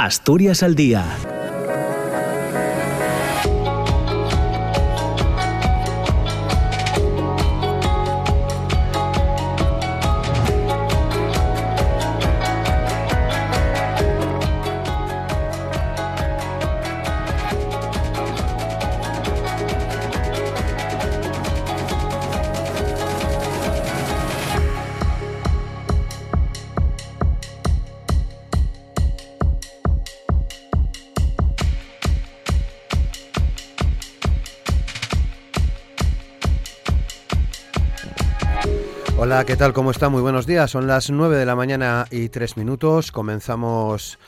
Asturias al día ¿qué tal? ¿Cómo está? Muy buenos días. Son las 9 de la mañana y 3 minutos. Comenzamos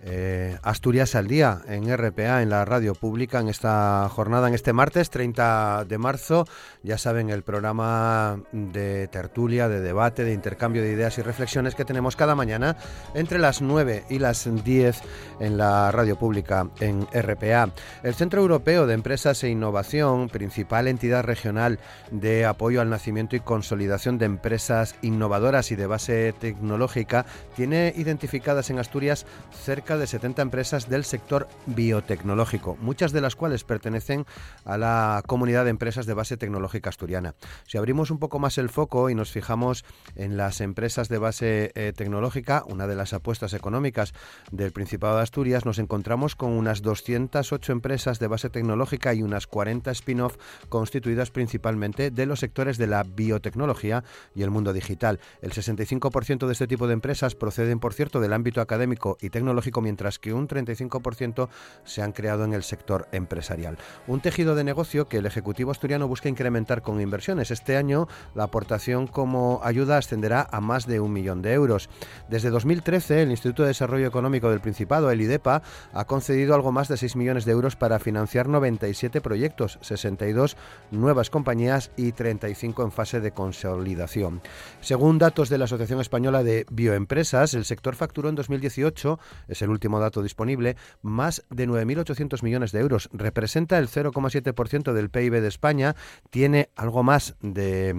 eh, Asturias al día en RPA, en la radio pública, en esta jornada, en este martes 30 de marzo. Ya saben, el programa de tertulia, de debate, de intercambio de ideas y reflexiones que tenemos cada mañana entre las 9 y las 10 en la radio pública en RPA. El Centro Europeo de Empresas e Innovación, principal entidad regional de apoyo al nacimiento y consolidación de empresas innovadoras y de base tecnológica, tiene identificadas en Asturias cerca de 70 empresas del sector biotecnológico, muchas de las cuales pertenecen a la comunidad de empresas de base tecnológica asturiana. Si abrimos un poco más el foco y nos fijamos en las empresas de base eh, tecnológica, una de las apuestas económicas del Principado de Asturias, nos encontramos con unas 208 empresas de base tecnológica y unas 40 spin-off constituidas principalmente de los sectores de la biotecnología y el mundo digital. El 65% de este tipo de empresas proceden, por cierto, del ámbito académico y tecnológico mientras que un 35% se han creado en el sector empresarial. Un tejido de negocio que el Ejecutivo asturiano busca incrementar con inversiones. Este año la aportación como ayuda ascenderá a más de un millón de euros. Desde 2013, el Instituto de Desarrollo Económico del Principado, el IDEPA, ha concedido algo más de 6 millones de euros para financiar 97 proyectos, 62 nuevas compañías y 35 en fase de consolidación. Según datos de la Asociación Española de Bioempresas, el sector facturó en 2018, es el el último dato disponible, más de 9.800 millones de euros. Representa el 0,7% del PIB de España, tiene algo más de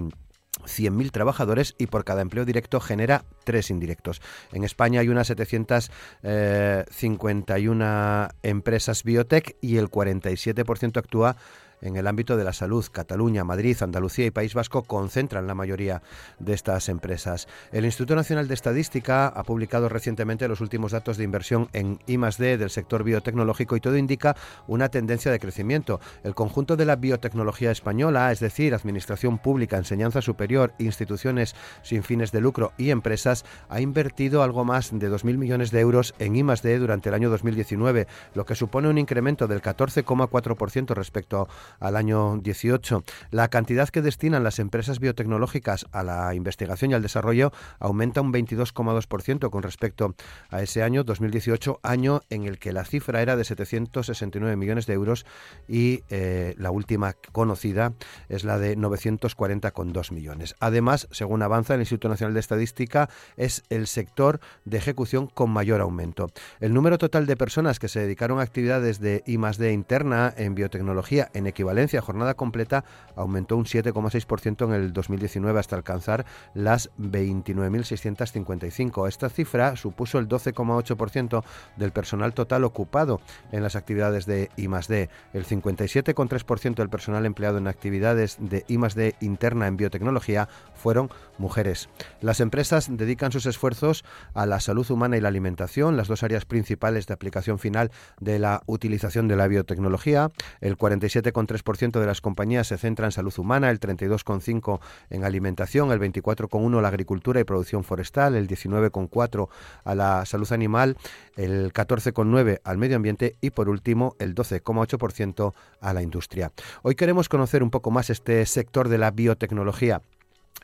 100.000 trabajadores y por cada empleo directo genera tres indirectos. En España hay unas 751 eh, empresas biotech y el 47% actúa en el ámbito de la salud. Cataluña, Madrid, Andalucía y País Vasco concentran la mayoría de estas empresas. El Instituto Nacional de Estadística ha publicado recientemente los últimos datos de inversión en I+D del sector biotecnológico y todo indica una tendencia de crecimiento. El conjunto de la biotecnología española, es decir, administración pública, enseñanza superior, instituciones sin fines de lucro y empresas, ha invertido algo más de 2.000 millones de euros en I+D durante el año 2019, lo que supone un incremento del 14,4% respecto al año 18. La cantidad que destinan las empresas biotecnológicas a la investigación y al desarrollo aumenta un 22,2% con respecto a ese año 2018, año en el que la cifra era de 769 millones de euros y eh, la última conocida es la de 940,2 millones. Además, según avanza el Instituto Nacional de Estadística, es el sector de ejecución con mayor aumento. El número total de personas que se dedicaron a actividades de I+D interna en biotecnología en equivalencia jornada completa aumentó un 7,6% en el 2019 hasta alcanzar las 29.655. Esta cifra supuso el 12,8% del personal total ocupado en las actividades de I+D, el 57,3% del personal empleado en actividades de I+D interna en biotecnología fueron mujeres. Las empresas dedican sus esfuerzos a la salud humana y la alimentación, las dos áreas principales de aplicación final de la utilización de la biotecnología. El 47,3% 3% de las compañías se centra en salud humana, el 32,5% en alimentación, el 24,1% la agricultura y producción forestal, el 19,4% a la salud animal, el 14,9% al medio ambiente y por último el 12,8% a la industria. Hoy queremos conocer un poco más este sector de la biotecnología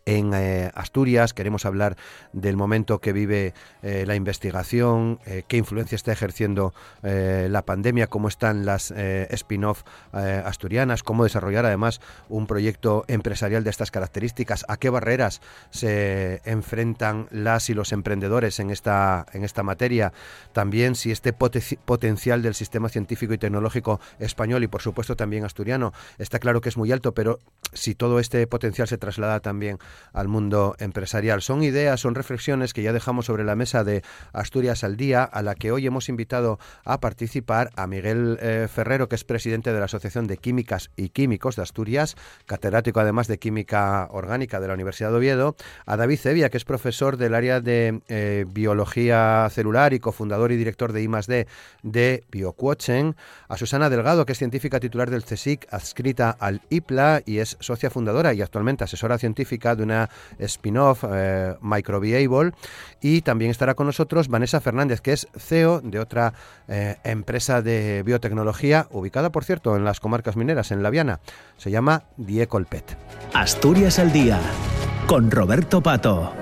en eh, Asturias. Queremos hablar del momento que vive eh, la investigación, eh, qué influencia está ejerciendo la pandemia, cómo están las spin-off asturianas, cómo desarrollar además un proyecto empresarial de estas características, a qué barreras se enfrentan las y los emprendedores en esta, en esta materia. También si este potencial del sistema científico y tecnológico español y por supuesto también asturiano está claro que es muy alto, pero si todo este potencial se traslada también al mundo empresarial. Son ideas, son reflexiones que ya dejamos sobre la mesa de Asturias al Día, a la que hoy hemos invitado a participar a Miguel eh, Ferrero, que es presidente de la Asociación de Químicas y Químicos de Asturias, catedrático además de Química Orgánica de la Universidad de Oviedo, a David Cevia, que es profesor del área de eh, Biología Celular y cofundador y director de I+D de BioQuochen, a Susana Delgado, que es científica titular del CSIC, adscrita al IPLA y es socia fundadora y actualmente asesora científica de una spin-off eh. Y también estará con nosotros Vanessa Fernández, que es CEO de otra eh, empresa de biotecnología, ubicada, por cierto, en las comarcas mineras, en La Viana. Se llama Diecolpet. Asturias al Día, con Roberto Pato.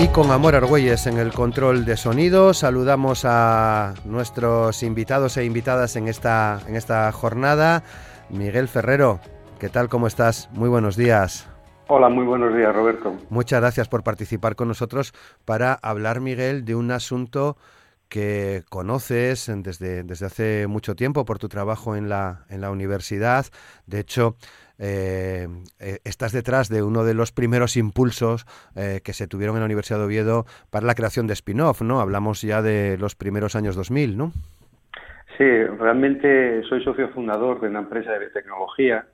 Y con Amor Argüelles en el control de sonido, saludamos a nuestros invitados e invitadas en esta, en esta jornada. Miguel Ferrero, ¿qué tal? ¿Cómo estás? Muy buenos días. Hola, muy buenos días, Roberto. Muchas gracias por participar con nosotros para hablar, Miguel, de un asunto que conoces desde, desde hace mucho tiempo por tu trabajo en la, en la universidad. De hecho, eh, eh, estás detrás de uno de los primeros impulsos eh, que se tuvieron en la Universidad de Oviedo para la creación de spin-off, ¿no? Hablamos ya de los primeros años 2000, ¿no? Sí, realmente soy socio fundador de una empresa de biotecnología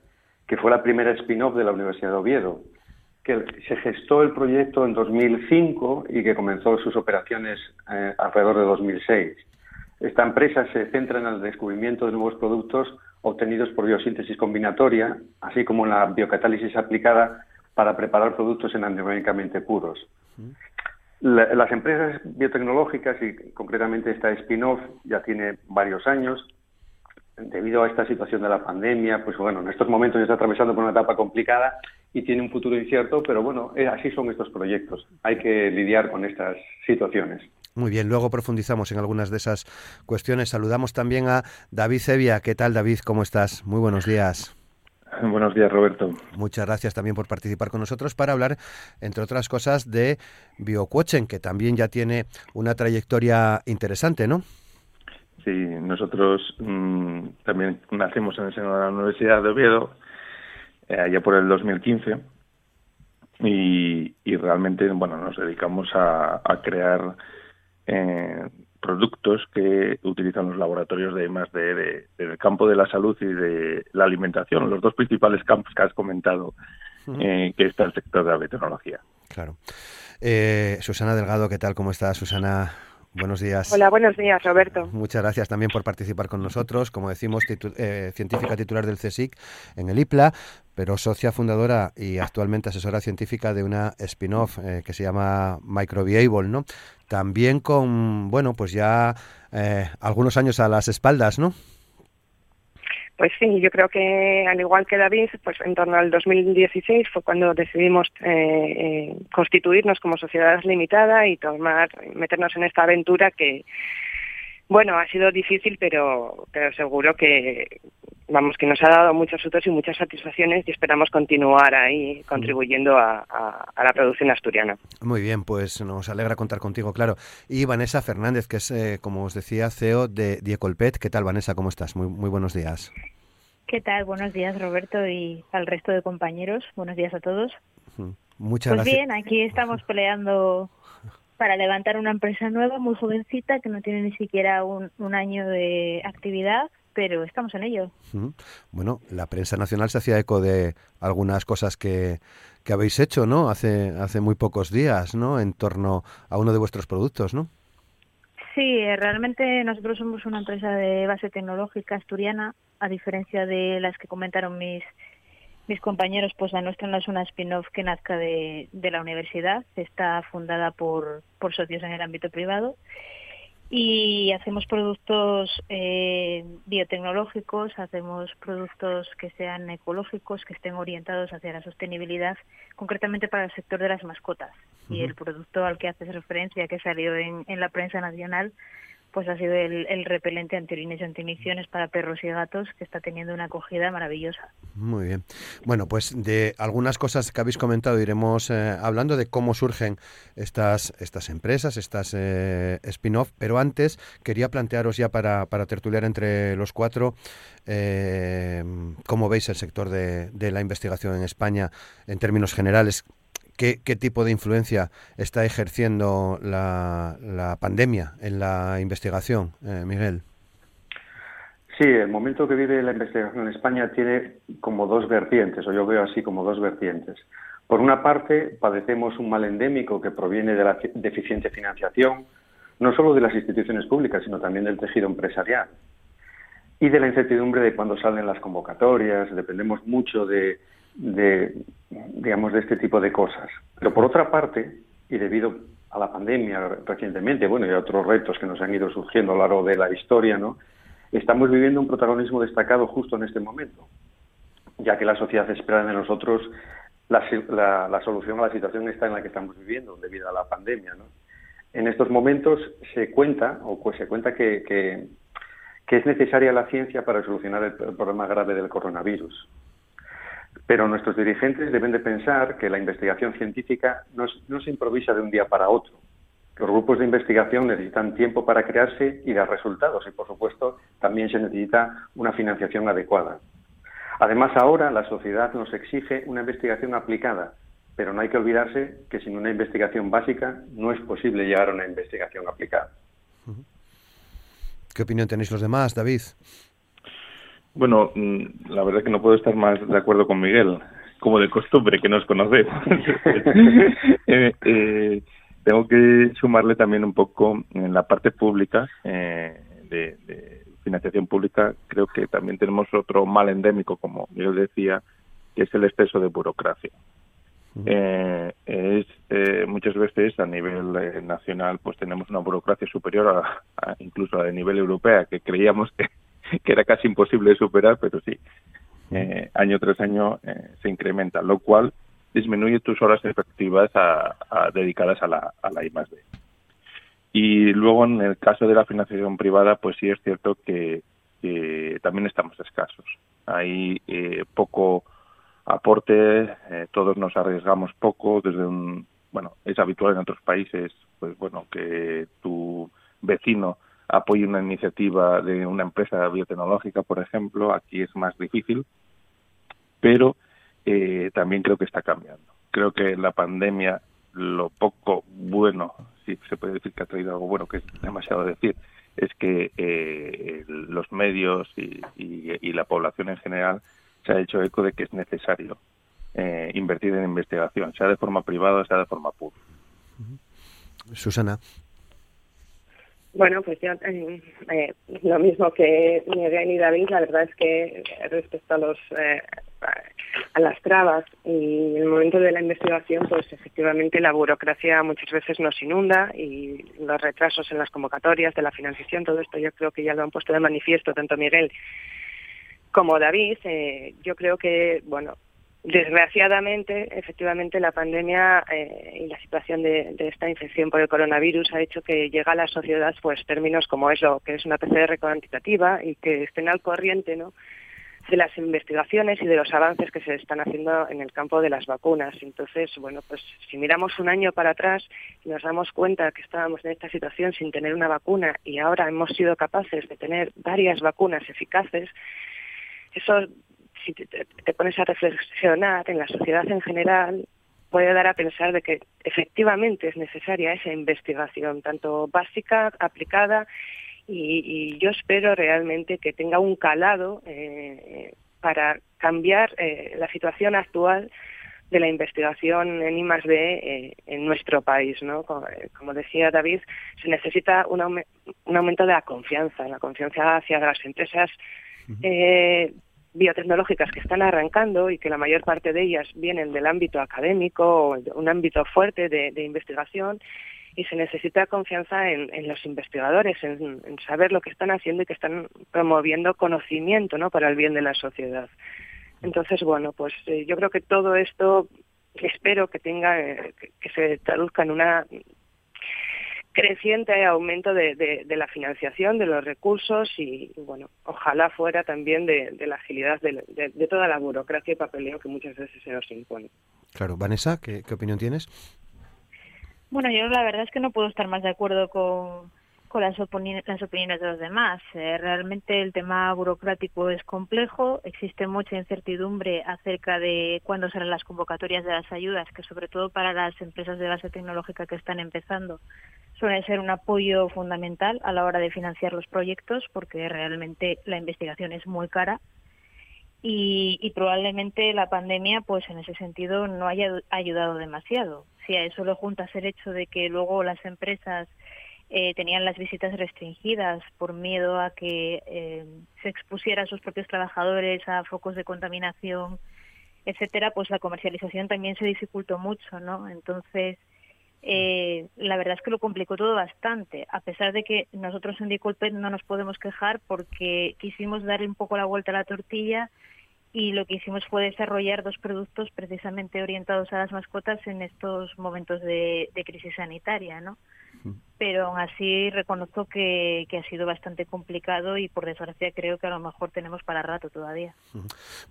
que fue la primera spin-off de la Universidad de Oviedo, que se gestó el proyecto en 2005 y que comenzó sus operaciones alrededor de 2006. Esta empresa se centra en el descubrimiento de nuevos productos obtenidos por biosíntesis combinatoria, así como la biocatálisis aplicada para preparar productos anatómicamente puros. las empresas biotecnológicas, y concretamente esta spin-off, ya tiene varios años. Debido a esta situación de la pandemia, pues bueno, en estos momentos está atravesando por una etapa complicada y tiene un futuro incierto, pero bueno, eh, así son estos proyectos. Hay que lidiar con estas situaciones. Muy bien, luego profundizamos en algunas de esas cuestiones. Saludamos también a David Sevilla. ¿Qué tal, David? ¿Cómo estás? Muy buenos días. Buenos días, Roberto. Muchas gracias también por participar con nosotros para hablar, entre otras cosas, de BioQuochen, que también ya tiene una trayectoria interesante, ¿no? Sí, nosotros mm, también nacimos en el seno de la Universidad de Oviedo, eh, allá por el 2015, y, y realmente, bueno, nos dedicamos a, a crear eh, productos que utilizan los laboratorios de más de, del campo de la salud y de la alimentación, los dos principales campos que has comentado, eh, que está el sector de la biotecnología. Claro. Eh, Susana Delgado, ¿qué tal? ¿Cómo estás, Susana? Buenos días. Hola, buenos días, Roberto. Muchas gracias también por participar con nosotros. Como decimos, eh, científica titular del CSIC en el IPLA, pero socia fundadora y actualmente asesora científica de una spin-off eh, que se llama Microbiable, ¿no? También con, bueno, pues ya eh, algunos años a las espaldas, ¿no? Pues sí, yo creo que al igual que David, pues en torno al 2016 fue cuando decidimos eh, eh, constituirnos como sociedad limitada y tomar, meternos en esta aventura que, bueno, ha sido difícil, pero, pero seguro que, vamos, que nos ha dado muchos frutos y muchas satisfacciones y esperamos continuar ahí contribuyendo a, la producción asturiana. Muy bien, pues nos alegra contar contigo, claro. Y Vanessa Fernández, que es, eh, como os decía, CEO de Diecolpet. ¿Qué tal, Vanessa? ¿Cómo estás? Muy, muy buenos días. ¿Qué tal? Buenos días, Roberto, y al resto de compañeros. Buenos días a todos. Muchas pues gracias. bien, aquí estamos peleando para levantar una empresa nueva, muy jovencita, que no tiene ni siquiera un, año de actividad, pero estamos en ello. Bueno, la prensa nacional se hacía eco de algunas cosas que, que habéis hecho, ¿no? Hace, hace muy pocos días, ¿no? En torno a uno de vuestros productos, ¿no? Sí, realmente nosotros somos una empresa de base tecnológica asturiana, a diferencia de las que comentaron mis mis compañeros, pues la nuestra no es una spin-off que nazca de, de la universidad, está fundada por, por socios en el ámbito privado y hacemos productos eh, biotecnológicos, hacemos productos que sean ecológicos, que estén orientados hacia la sostenibilidad, concretamente para el sector de las mascotas. Y el producto al que haces referencia, que salió en, en la prensa nacional, pues ha sido el, repelente antiorines y antimiciones para perros y gatos que está teniendo una acogida maravillosa. Muy bien. Bueno, pues de algunas cosas que habéis comentado iremos eh, hablando de cómo surgen estas, estas empresas, estas eh, spin-off, pero antes quería plantearos ya para, para tertuliar entre los cuatro eh, cómo veis el sector de la investigación en España en términos generales. ¿Qué, tipo de influencia está ejerciendo la, la pandemia en la investigación, eh, Miguel? Sí, el momento que vive la investigación en España tiene como dos vertientes, o yo veo así como dos vertientes. Por una parte, padecemos un mal endémico que proviene de la deficiente financiación, no solo de las instituciones públicas, sino también del tejido empresarial. Y de la incertidumbre de cuándo salen las convocatorias, dependemos mucho de, de, digamos, de este tipo de cosas. Pero por otra parte, y debido a la pandemia recientemente, bueno, y a otros retos que nos han ido surgiendo a lo largo de la historia, ¿no? Estamos viviendo un protagonismo destacado justo en este momento, ya que la sociedad espera de nosotros la, la, solución a la situación está en la que estamos viviendo debido a la pandemia, ¿no? En estos momentos se cuenta, o pues se cuenta que, que, es necesaria la ciencia para solucionar el problema grave del coronavirus. Pero nuestros dirigentes deben de pensar que la investigación científica no, se improvisa de un día para otro. Los grupos de investigación necesitan tiempo para crearse y dar resultados y, por supuesto, también se necesita una financiación adecuada. Además, ahora la sociedad nos exige una investigación aplicada, pero no hay que olvidarse que sin una investigación básica no es posible llegar a una investigación aplicada. ¿Qué opinión tenéis los demás, David? Bueno, mm, la verdad que no puedo estar más de acuerdo con Miguel, como de costumbre que nos conocemos. Eh, eh, tengo que sumarle también un poco en la parte pública, eh, de, financiación pública, creo que también tenemos otro mal endémico, como Miguel decía, que es el exceso de burocracia. es muchas veces a nivel nacional pues tenemos una burocracia superior a, incluso a de nivel europea que creíamos que que era casi imposible de superar, pero sí, eh, año tras año eh, se incrementa, lo cual disminuye tus horas efectivas a, dedicadas a la, a la I Y luego, en el caso de la financiación privada, pues sí es cierto que, también estamos escasos. Hay eh, poco aporte, todos nos arriesgamos poco desde un, bueno, es habitual en otros países, pues bueno, que tu vecino apoye una iniciativa de una empresa biotecnológica, por ejemplo, aquí es más difícil, pero eh, también creo que está cambiando. Creo que la pandemia, lo poco bueno, si se puede decir que ha traído algo bueno, que es demasiado decir, es que eh, los medios y, la población en general se ha hecho eco de que es necesario eh, invertir en investigación, sea de forma privada, sea de forma pública. Susana. Bueno, pues yo eh, eh, lo mismo que Miguel y David, la verdad es que respecto a los eh, a las trabas y el momento de la investigación, pues efectivamente la burocracia muchas veces nos inunda y los retrasos en las convocatorias de la financiación, todo esto yo creo que ya lo han puesto de manifiesto tanto Miguel como David. yo creo que, bueno, Desgraciadamente, efectivamente, la pandemia eh, y la situación de, esta infección por el coronavirus ha hecho que llegue a la sociedad pues términos como eso, que es una PCR cuantitativa y que estén al corriente ¿no? de las investigaciones y de los avances que se están haciendo en el campo de las vacunas. Entonces, bueno, pues si miramos un año para atrás y nos damos cuenta que estábamos en esta situación sin tener una vacuna y ahora hemos sido capaces de tener varias vacunas eficaces, eso si te, pones a reflexionar en la sociedad en general, puede dar a pensar de que efectivamente es necesaria esa investigación, tanto básica, aplicada, y, yo espero realmente que tenga un calado eh, para cambiar eh, la situación actual de la investigación en I eh, en nuestro país. ¿no? Como, decía David, se necesita un, aumento de la confianza, la confianza hacia las empresas biotecnológicas que están arrancando y que la mayor parte de ellas vienen del ámbito académico, un ámbito fuerte de, investigación, y se necesita confianza en, los investigadores, en, saber lo que están haciendo y que están promoviendo conocimiento ¿no? para el bien de la sociedad. Entonces, bueno, pues eh, yo creo que todo esto espero que tenga, eh, que, se traduzca en una creciente aumento de, la financiación, de los recursos y, bueno, ojalá fuera también de, la agilidad de, toda la burocracia y papeleo que muchas veces se nos impone. Claro, Vanessa, ¿qué, opinión tienes? Bueno, yo la verdad es que no puedo estar más de acuerdo con, las, las opiniones de los demás. Eh, realmente el tema burocrático es complejo, existe mucha incertidumbre acerca de cuándo serán las convocatorias de las ayudas, que sobre todo para las empresas de base tecnológica que están empezando suele ser un apoyo fundamental a la hora de financiar los proyectos porque realmente la investigación es muy cara y, probablemente la pandemia pues en ese sentido no haya ayudado demasiado. Si a eso le juntas el hecho de que luego las empresas eh, tenían las visitas restringidas por miedo a que eh, se expusiera a sus propios trabajadores a focos de contaminación, etcétera, pues la comercialización también se dificultó mucho, ¿no? Entonces, eh, la verdad es que lo complicó todo bastante, a pesar de que nosotros en Dicolpet no nos podemos quejar porque quisimos darle un poco la vuelta a la tortilla y lo que hicimos fue desarrollar dos productos precisamente orientados a las mascotas en estos momentos de, de crisis sanitaria, ¿no? Pero aún así reconozco que, ha sido bastante complicado y por desgracia creo que a lo mejor tenemos para rato todavía.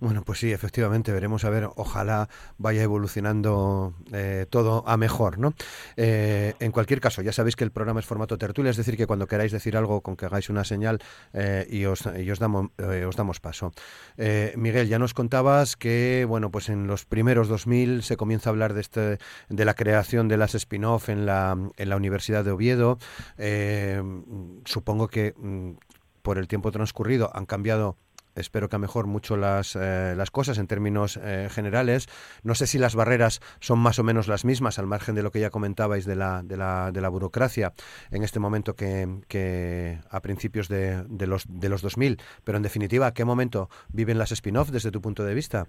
Bueno, pues sí, efectivamente, veremos a ver, ojalá vaya evolucionando eh, todo a mejor, ¿no? Eh, en cualquier caso, ya sabéis que el programa es formato tertulia, es decir, que cuando queráis decir algo, con que hagáis una señal eh, y, os, y os, damos, os damos paso. Miguel, ya nos contabas que, bueno, pues en los primeros 2000 se comienza a hablar de, este, de la creación de las spin-off en la, en la Universidad de Oviedo. Eh, supongo que mm, por el tiempo transcurrido han cambiado espero que a mejor mucho las, eh, las cosas en términos eh, generales. No sé si las barreras son más o menos las mismas, al margen de lo que ya comentabais de la, de la, de la burocracia en este momento que, a principios de, de, los, de los 2000. Pero en definitiva, ¿a qué momento viven las spin-off desde tu punto de vista?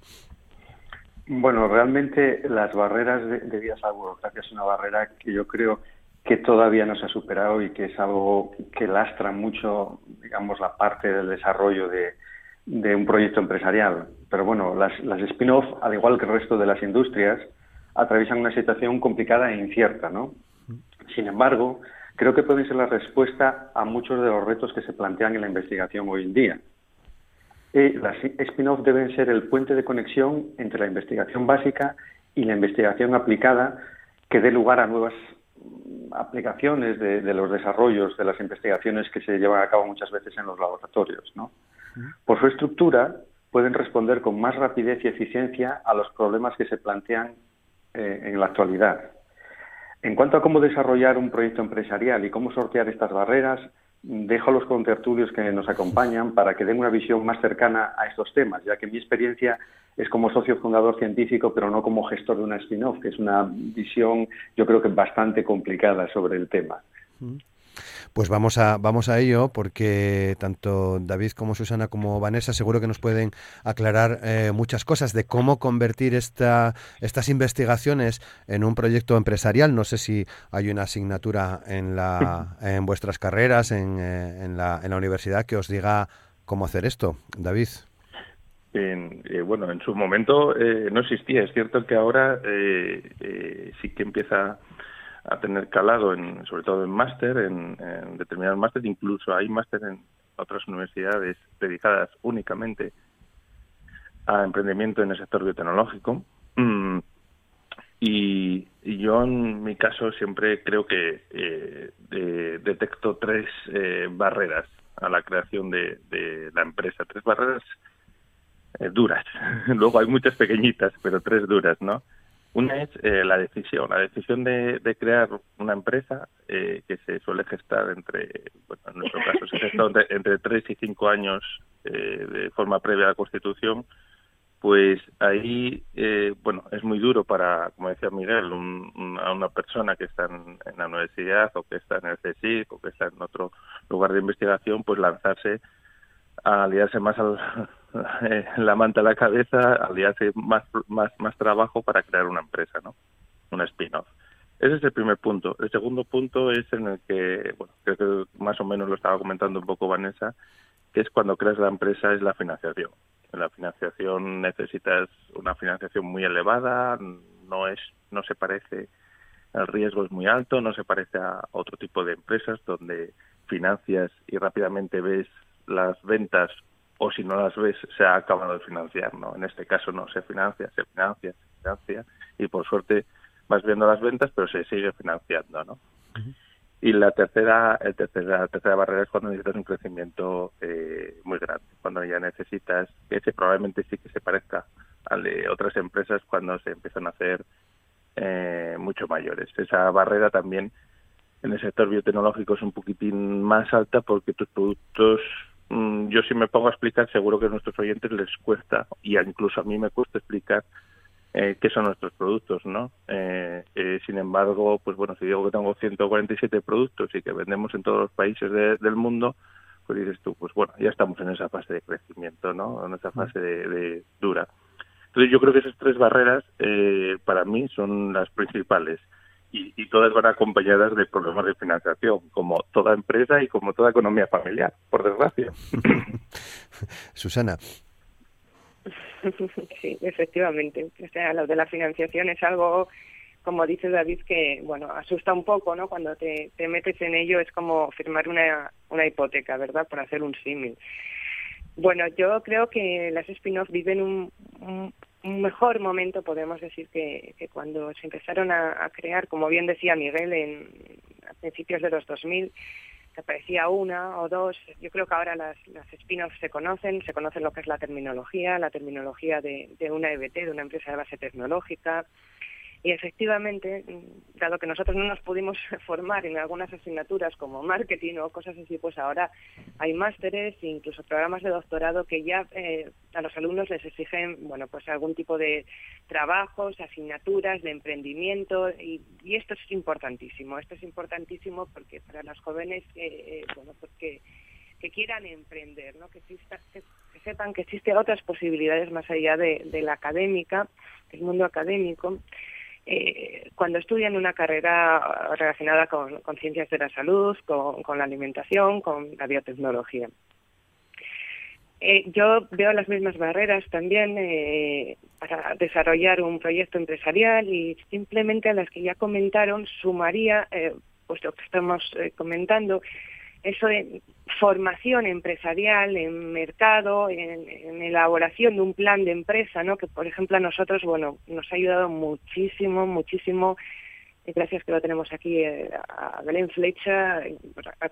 Bueno, realmente las barreras debidas a la burocracia es una barrera que yo creo que todavía no se ha superado y que es algo que lastra mucho, digamos, la parte del desarrollo de, un proyecto empresarial. Pero bueno, las, spin-off, al igual que el resto de las industrias, atraviesan una situación complicada e incierta, ¿no? Sin embargo, creo que pueden ser la respuesta a muchos de los retos que se plantean en la investigación hoy en día. las spin-off deben ser el puente de conexión entre la investigación básica y la investigación aplicada que dé lugar a nuevas aplicaciones de, los desarrollos, de las investigaciones que se llevan a cabo muchas veces en los laboratorios. ¿no? Por su estructura, pueden responder con más rapidez y eficiencia a los problemas que se plantean eh, en la actualidad. En cuanto a cómo desarrollar un proyecto empresarial y cómo sortear estas barreras, dejo a los contertulios que nos acompañan para que den una visión más cercana a estos temas, ya que mi experiencia es como socio fundador científico, pero no como gestor de una spin-off, que es una visión yo creo que bastante complicada sobre el tema. Pues vamos a, vamos a ello, porque tanto David como Susana como Vanessa seguro que nos pueden aclarar eh, muchas cosas de cómo convertir esta, estas investigaciones en un proyecto empresarial. No sé si hay una asignatura en, la, en vuestras carreras, en, eh, en, la, en la universidad, que os diga cómo hacer esto. David. Eh, bueno, en su momento no existía. Es cierto que ahora sí que empieza a tener calado, en, sobre todo en máster, en, determinados máster, incluso hay máster en otras universidades dedicadas únicamente a emprendimiento en el sector biotecnológico. Mm, y, yo en mi caso siempre creo que eh, detecto tres eh, barreras a la creación de, la empresa, tres barreras eh, duras. Luego hay muchas pequeñitas, pero tres duras, ¿no? Una es eh, la decisión, la decisión de, crear una empresa eh, que se suele gestar entre, bueno, en nuestro caso se gesta entre, entre 3 y cinco años eh, de forma previa a la Constitución, pues ahí, bueno, es muy duro para, como decía Miguel, a una persona que está en, la universidad o que está en el CSIC o que está en otro lugar de investigación, pues lanzarse a aliarse más al, la manta a la cabeza, al día hace más, más, más trabajo para crear una empresa, ¿no? Un spin-off. Ese es el primer punto. El segundo punto es en el que, bueno, creo que más o menos lo estaba comentando un poco Vanessa, que es cuando creas la empresa es la financiación. La financiación necesitas una financiación muy elevada, no es, no se parece el riesgo es muy alto, no se parece a otro tipo de empresas donde financias y rápidamente ves las ventas o si no las ves se ha acabado de financiar, ¿no? En este caso no, se financia, se financia, se financia y por suerte vas viendo las ventas pero se sigue financiando, ¿no? Y la tercera, el tercera, la tercera barrera es cuando necesitas un crecimiento eh, muy grande, cuando ya necesitas, que ese probablemente sí que se parezca al de otras empresas cuando se empiezan a hacer eh, mucho mayores. Esa barrera también en el sector biotecnológico es un poquitín más alta porque tus productos, yo si me pongo a explicar, seguro que a nuestros oyentes les cuesta, y incluso a mí me cuesta explicar eh, qué son nuestros productos, ¿no? Eh, eh, sin embargo, pues bueno, si digo que tengo 147 productos y que vendemos en todos los países del mundo, pues dices tú, pues bueno, ya estamos en esa fase de crecimiento, ¿no? En esa fase de, dura. Entonces yo creo que esas tres barreras para mí son las principales y, y, todas van acompañadas de problemas de financiación, como toda empresa y como toda economía familiar, por desgracia. Susana, Sí, efectivamente. O sea, lo de la financiación es algo, como dice David, que, bueno, asusta un poco, ¿no? Cuando te, te metes en ello es como firmar una, una hipoteca, ¿verdad? Por hacer un símil. Bueno, yo creo que las spin-off viven un, un, mejor momento, podemos decir, que, cuando se empezaron a, a, crear, como bien decía Miguel, en, a principios de los 2000, que aparecía una o dos. Yo creo que ahora las, las spin-offs se conocen, se conocen lo que es la terminología, la terminología de, de una EBT, de una empresa de base tecnológica, y efectivamente, mm, dado que nosotros no nos pudimos formar en algunas asignaturas como marketing o cosas así, pues ahora hay másteres e incluso programas de doctorado que ya eh, a los alumnos les exigen, bueno, pues algún tipo de trabajos, asignaturas de emprendimiento y, esto es importantísimo. Esto es importantísimo porque para los jóvenes, eh, eh, bueno, pues que, quieran emprender, ¿no? Que, sepan que existen otras posibilidades más allá de, de la académica, del mundo académico eh, cuando estudian una carrera relacionada con, ciencias de la salud, con, la alimentación, con la biotecnología. Eh, yo veo las mismas barreras también eh, para desarrollar un proyecto empresarial y simplemente a las que ya comentaron sumaría, eh, pues lo que estamos comentando, eso de formación empresarial en mercado, en, elaboración de un plan de empresa, ¿no? Que por ejemplo a nosotros, bueno, nos ha ayudado muchísimo, muchísimo. Gracias que lo tenemos aquí eh, a Belén Flecha.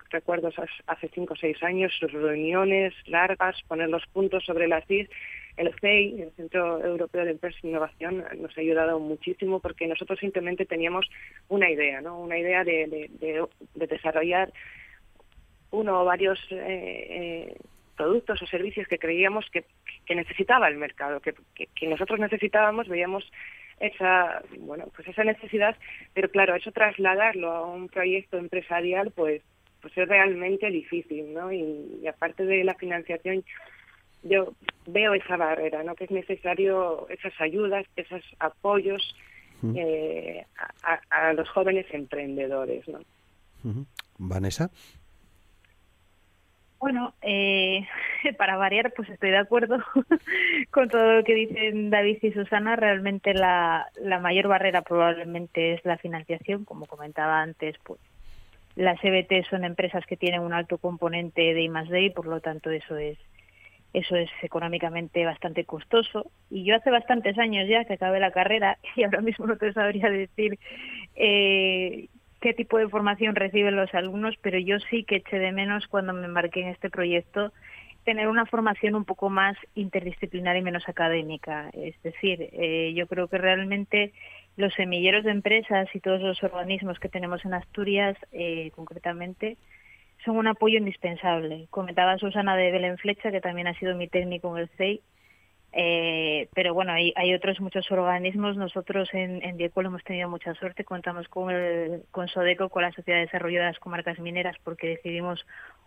Recuerdo hace cinco o seis años sus reuniones largas, poner los puntos sobre las CIS. El CEI, el Centro Europeo de Empresa e Innovación, nos ha ayudado muchísimo porque nosotros simplemente teníamos una idea, ¿no? Una idea de, de desarrollar uno o varios eh, eh, productos o servicios que creíamos que, necesitaba el mercado, que, nosotros necesitábamos, veíamos esa bueno pues esa necesidad, pero claro, eso trasladarlo a un proyecto empresarial pues pues es realmente difícil, ¿no? Y, aparte de la financiación yo veo esa barrera, ¿no? Que es necesario esas ayudas, esos apoyos eh, a, los jóvenes emprendedores, ¿no? Vanessa. Bueno, eh, para variar, pues estoy de acuerdo con todo lo que dicen David y Susana. Realmente la, la mayor barrera probablemente es la financiación, como comentaba antes, pues las EBT son empresas que tienen un alto componente de I+D y por lo tanto eso es eso es económicamente bastante costoso. Y yo hace bastantes años ya que acabé la carrera y ahora mismo no te sabría decir eh, qué tipo de formación reciben los alumnos, pero yo sí que eché de menos cuando me embarqué en este proyecto tener una formación un poco más interdisciplinar y menos académica. Es decir, eh, yo creo que realmente los semilleros de empresas y todos los organismos que tenemos en Asturias, eh, concretamente, son un apoyo indispensable. Comentaba Susana de Belén Flecha, que también ha sido mi técnico en el CEI, eh, pero bueno, hay, hay otros muchos organismos. Nosotros en, en hemos tenido mucha suerte. Contamos con, el, con SODECO, con la Sociedad de Desarrollo de las Comarcas Mineras, porque decidimos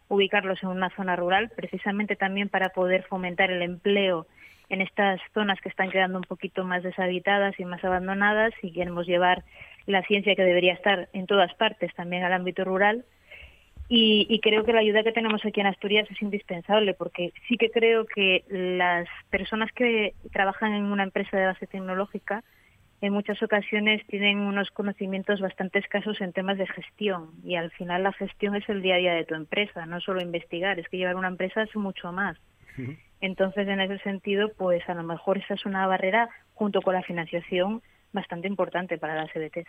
ubicarlos en una zona rural, precisamente también para poder fomentar el empleo en estas zonas que están quedando un poquito más deshabitadas y más abandonadas y queremos llevar la ciencia que debería estar en todas partes también al ámbito rural y, creo que la ayuda que tenemos aquí en Asturias es indispensable porque sí que creo que las personas que trabajan en una empresa de base tecnológica en muchas ocasiones tienen unos conocimientos bastante escasos en temas de gestión y al final la gestión es el día a día de tu empresa, no solo investigar, es que llevar una empresa es mucho más. Entonces, en ese sentido, pues a lo mejor esa es una barrera junto con la financiación bastante importante para las EBTs.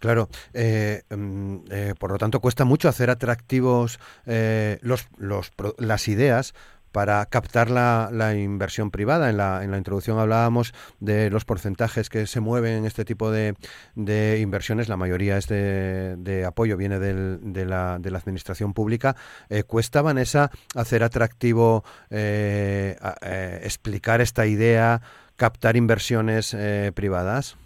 Claro, eh, mm, eh, por lo tanto cuesta mucho hacer atractivos eh, los, los, las ideas para captar la, inversión privada. En la, en la introducción hablábamos de los porcentajes que se mueven en este tipo de, de inversiones. La mayoría es de, de apoyo, viene del, de, la, de la administración pública. Eh, ¿Cuesta, Vanessa, hacer atractivo, eh, explicar esta idea, captar inversiones privadas?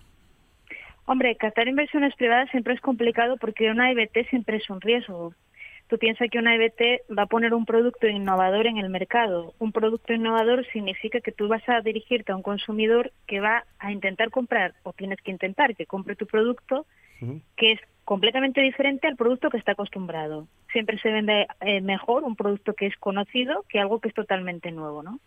Hombre, captar inversiones privadas siempre es complicado porque una EBT siempre es un riesgo. Tú piensas que una EBT va a poner un producto innovador en el mercado. Un producto innovador significa que tú vas a dirigirte a un consumidor que va a intentar comprar, o tienes que intentar que compre tu producto, que es completamente diferente al producto que está acostumbrado. Siempre se vende eh, mejor un producto que es conocido que algo que es totalmente nuevo, ¿no?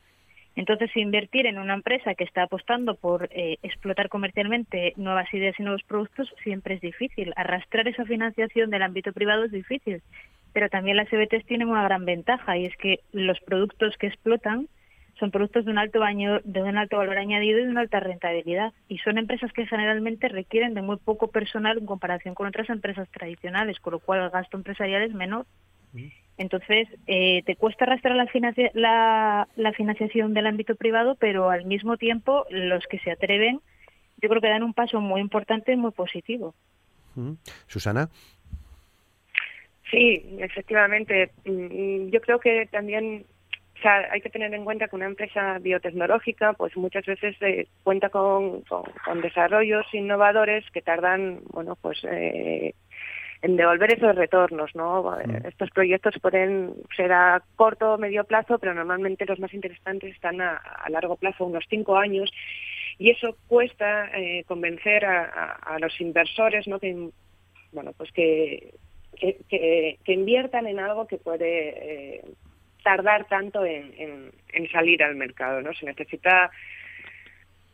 Entonces, invertir en una empresa que está apostando por eh, explotar comercialmente nuevas ideas y nuevos productos siempre es difícil. Arrastrar esa financiación del ámbito privado es difícil pero también las EBTs tienen una gran ventaja y es que los productos que explotan son productos de un alto baño, de un alto valor añadido y de una alta rentabilidad y son empresas que generalmente requieren de muy poco personal en comparación con otras empresas tradicionales, con lo cual el gasto empresarial es menor. Entonces, eh, te cuesta arrastrar la, la, la financiación del ámbito privado, pero al mismo tiempo los que se atreven, yo creo que dan un paso muy importante y muy positivo. Susana. Sí, efectivamente. Mm, yo creo que también o sea, hay que tener en cuenta que una empresa biotecnológica pues muchas veces eh, cuenta con, con, desarrollos innovadores que tardan, bueno, pues eh, en devolver esos retornos, ¿no? Mm. Estos proyectos pueden ser a corto o medio plazo, pero normalmente los más interesantes están a, largo plazo, unos cinco años, y eso cuesta eh, convencer a, a, los inversores, ¿no? Que, bueno, pues que que, inviertan en algo que puede eh, tardar tanto en, salir al mercado, ¿no? Se necesita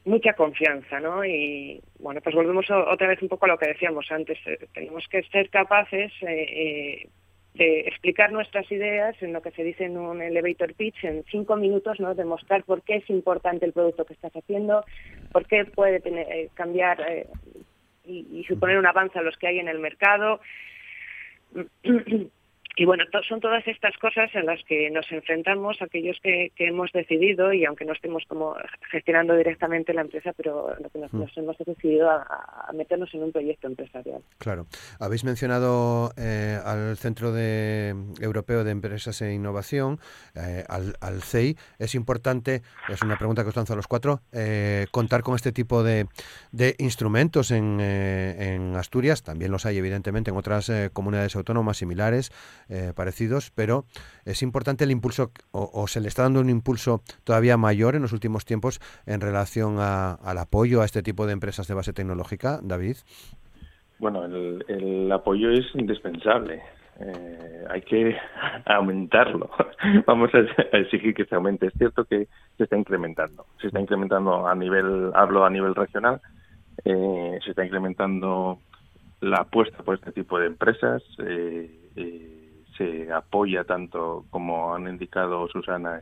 mucha confianza, ¿no? Y bueno, pues volvemos otra vez un poco a lo que decíamos antes. Eh, tenemos que ser capaces eh, de explicar nuestras ideas en lo que se dice en un elevator pitch en cinco minutos, ¿no? Demostrar por qué es importante el producto que estás haciendo, por qué puede tener, cambiar y, suponer un avance a los que hay en el mercado. Y bueno, son todas estas cosas en las que nos enfrentamos aquellos que, hemos decidido, y aunque no estemos como gestionando directamente la empresa, pero lo que nos, mm. hemos decidido a, meternos en un proyecto empresarial. Claro. Habéis mencionado eh, al Centro de, Europeo de Empresas e Innovación, eh, al, al, CEI. Es importante, es una pregunta que os lanzo a los cuatro, eh, contar con este tipo de, de instrumentos en, en Asturias. También los hay, evidentemente, en otras comunidades autónomas similares. Eh, parecidos, pero es importante el impulso, o, se le está dando un impulso todavía mayor en los últimos tiempos en relación al apoyo a este tipo de empresas de base tecnológica, David. Bueno, el, apoyo es indispensable. Eh, hay que aumentarlo. Vamos a exigir que se aumente. Es cierto que se está incrementando. Se está incrementando a nivel, hablo a nivel regional, eh, se está incrementando la apuesta por este tipo de empresas. Eh, se apoya tanto como han indicado Susana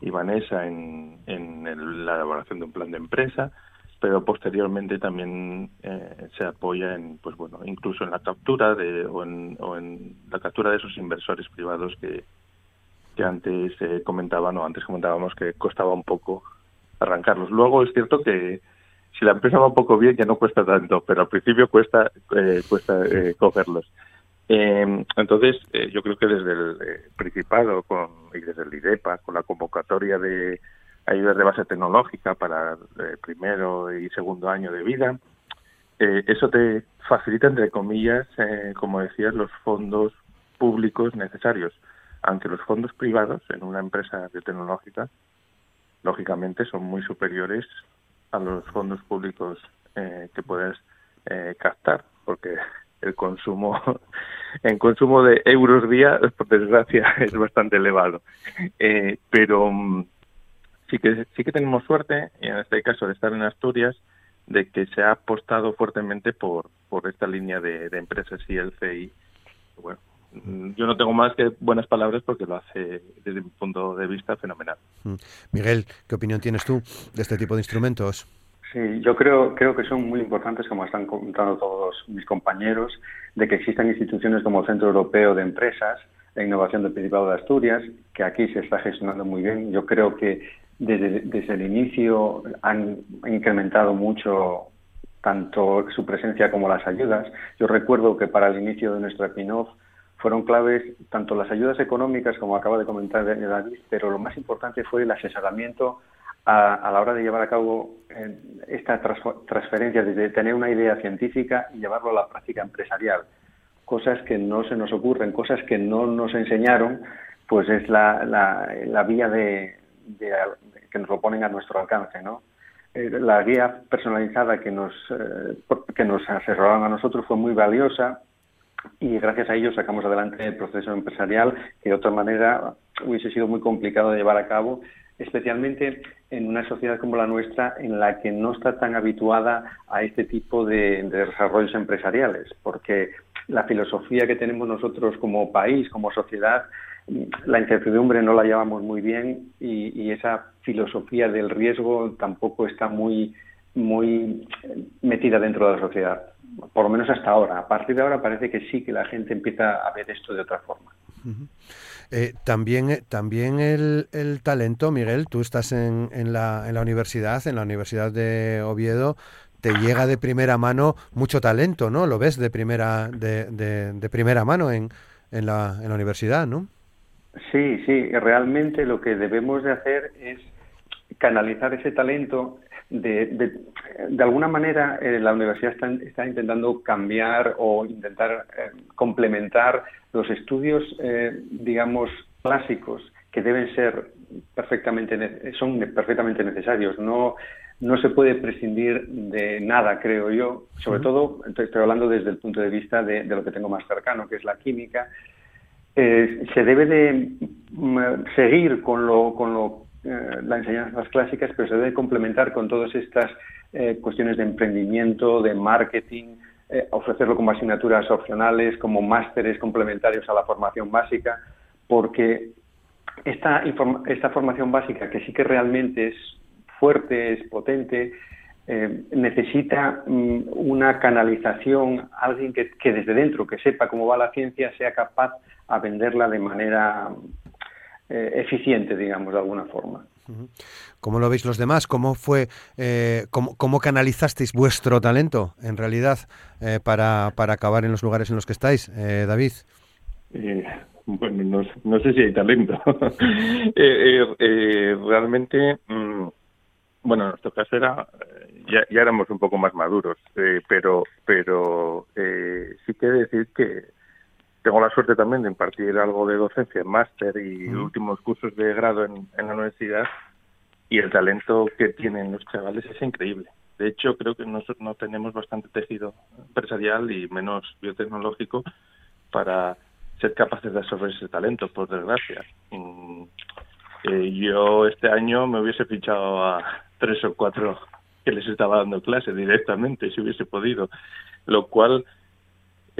y Vanessa en, la elaboración de un plan de empresa, pero posteriormente también eh, se apoya en, pues bueno, incluso en la captura de, o, en, la captura de esos inversores privados que, que antes eh, comentaban o antes comentábamos que costaba un poco arrancarlos. Luego es cierto que si la empresa va un poco bien ya no cuesta tanto, pero al principio cuesta eh, cuesta eh, cogerlos. Eh, entonces, eh, yo creo que desde el eh, Principado con, y desde el IDEPA, con la convocatoria de ayudas de base tecnológica para el primero y segundo año de vida, eso te facilita, entre comillas, como decías, los fondos públicos necesarios, aunque los fondos privados en una empresa de tecnológica, lógicamente, son muy superiores a los fondos públicos que puedes captar, porque el consumo en consumo de euros día, por desgracia, es bastante elevado. Eh, pero mm, sí que sí que tenemos suerte, en este caso de estar en Asturias, de que se ha apostado fuertemente por, por esta línea de, empresas y el CI. Bueno, yo no tengo más que buenas palabras porque lo hace desde mi punto de vista fenomenal. Mm. Miguel, ¿qué opinión tienes tú de este tipo de instrumentos? Sí, yo creo, creo que son muy importantes, como están contando todos mis compañeros, de que existan instituciones como el Centro Europeo de Empresas e Innovación del Principado de Asturias, que aquí se está gestionando muy bien. Yo creo que desde, desde el inicio han incrementado mucho tanto su presencia como las ayudas. Yo recuerdo que para el inicio de nuestra PINOF fueron claves tanto las ayudas económicas, como acaba de comentar David, pero lo más importante fue el asesoramiento a, la hora de llevar a cabo eh, esta transferencia, desde tener una idea científica y llevarlo a la práctica empresarial. Cosas que no se nos ocurren, cosas que no nos enseñaron, pues es la, la, vía de, que nos lo ponen a nuestro alcance, ¿no? Eh, la guía personalizada que nos, eh, que nos asesoraron a nosotros fue muy valiosa y gracias a ello sacamos adelante el proceso empresarial que de otra manera hubiese sido muy complicado de llevar a cabo especialmente en una sociedad como la nuestra en la que no está tan habituada a este tipo de, desarrollos empresariales, porque la filosofía que tenemos nosotros como país, como sociedad, la incertidumbre no la llevamos muy bien y, esa filosofía del riesgo tampoco está muy, muy metida dentro de la sociedad, por lo menos hasta ahora. A partir de ahora parece que sí que la gente empieza a ver esto de otra forma. También eh, también el, el, talento, Miguel, tú estás en, en, la, en la universidad, en la Universidad de Oviedo, te llega de primera mano mucho talento, ¿no? Lo ves de primera, de, de, primera mano en, en, la, en la universidad, ¿no? Sí, sí, realmente lo que debemos de hacer es canalizar ese talento. De, de, de alguna manera, eh, la universidad está, está, intentando cambiar o intentar complementar los estudios, eh, digamos, clásicos que deben ser perfectamente son perfectamente necesarios. No no se puede prescindir de nada, creo yo. Sobre todo, estoy hablando desde el punto de vista de, lo que tengo más cercano, que es la química. Eh, se debe de mm, seguir con lo, con lo eh, las enseñanzas clásicas, pero se debe complementar con todas estas cuestiones de emprendimiento, de marketing, eh, ofrecerlo como asignaturas opcionales, como másteres complementarios a la formación básica, porque esta, esta formación básica, que sí que realmente es fuerte, es potente, eh, necesita mm, una canalización, alguien que, que, desde dentro, que sepa cómo va la ciencia, sea capaz a venderla de manera eh, eficiente, digamos, de alguna forma. ¿Cómo lo veis los demás? ¿Cómo fue, eh, cómo, canalizasteis vuestro talento en realidad eh, para, para, acabar en los lugares en los que estáis, eh, David? bueno, no, sé si hay talento. realmente, mm, bueno, en nuestro caso era, ya, ya éramos un poco más maduros, pero, pero sí que decir que tengo la suerte también de impartir algo de docencia en máster y últimos cursos de grado en, la universidad y el talento que tienen los chavales es increíble. De hecho, creo que nosotros no tenemos bastante tejido empresarial y menos biotecnológico para ser capaces de absorber ese talento, por desgracia. Mm, eh, yo este año me hubiese fichado a tres o cuatro que les estaba dando clase directamente, si hubiese podido, lo cual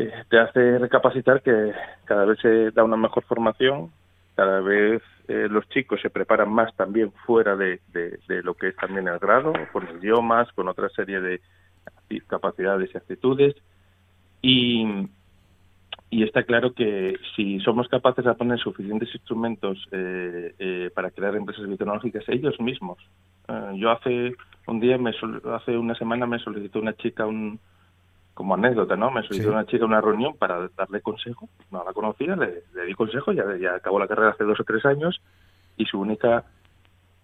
eh, te hace recapacitar que cada vez se da una mejor formación, cada vez eh, los chicos se preparan más también fuera de, lo que es también el grado, con idiomas, con otra serie de capacidades y actitudes. Y, y está claro que si somos capaces de poner suficientes instrumentos eh, para crear empresas biotecnológicas ellos mismos. yo hace un día, me hace una semana me solicitó una chica un, como anécdota, ¿no? Me solicitó una chica a una reunión para darle consejo, no la conocía, le, di consejo, ya, ya acabó la carrera hace dos o tres años y su única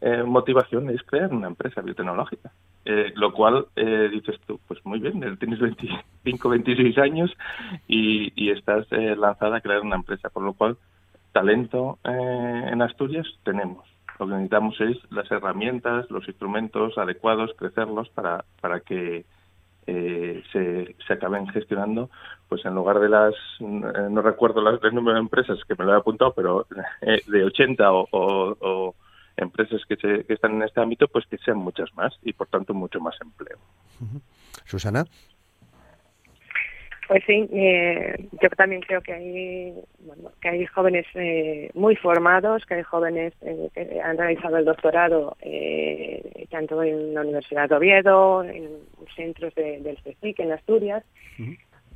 eh, motivación es crear una empresa biotecnológica. Eh, lo cual eh, dices tú, pues muy bien, tienes 25, 26 años y, y estás lanzada a crear una empresa, por lo cual talento en Asturias tenemos. Lo que necesitamos es las herramientas, los instrumentos adecuados, crecerlos para, para que eh, se, se acaben gestionando, pues en lugar de las, eh, no recuerdo las, el número de empresas que me lo he apuntado, pero eh, de 80 o, empresas que, se, que están en este ámbito, pues que sean muchas más y por tanto mucho más empleo. Susana. Pues sí, eh, yo también creo que hay, bueno, que hay jóvenes eh, muy formados, que hay jóvenes eh, que han realizado el doctorado eh, tanto en la Universidad de Oviedo, en centros de, del CSIC, en Asturias,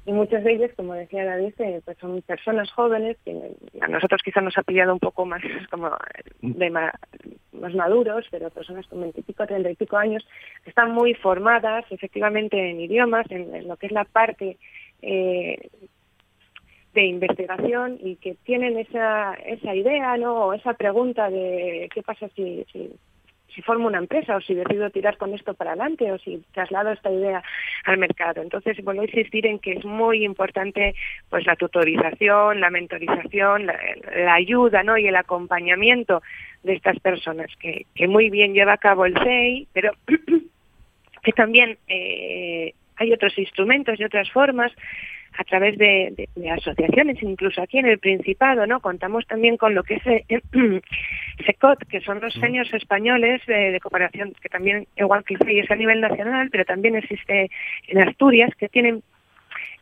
y muchos de ellos, como decía David, eh, pues son personas jóvenes que a nosotros quizás nos ha pillado un poco más como de ma- más maduros, pero personas con veintipico, treinta y pico años están muy formadas efectivamente en idiomas, en, en lo que es la parte eh, de investigación y que tienen esa esa idea, ¿no? O esa pregunta de qué pasa si, si si formo una empresa o si decido tirar con esto para adelante o si traslado esta idea al mercado. Entonces, vuelvo a insistir en que es muy importante pues la tutorización, la mentorización, la, ayuda ¿no? y el acompañamiento de estas personas, que, que muy bien lleva a cabo el CEI, pero que también eh, hay otros instrumentos y otras formas a través de, de, de, asociaciones, incluso aquí en el Principado, ¿no? Contamos también con lo que es eh, SECOT, que son los seniors españoles de, de, cooperación, que también, igual que es a nivel nacional, pero también existe en Asturias, que tienen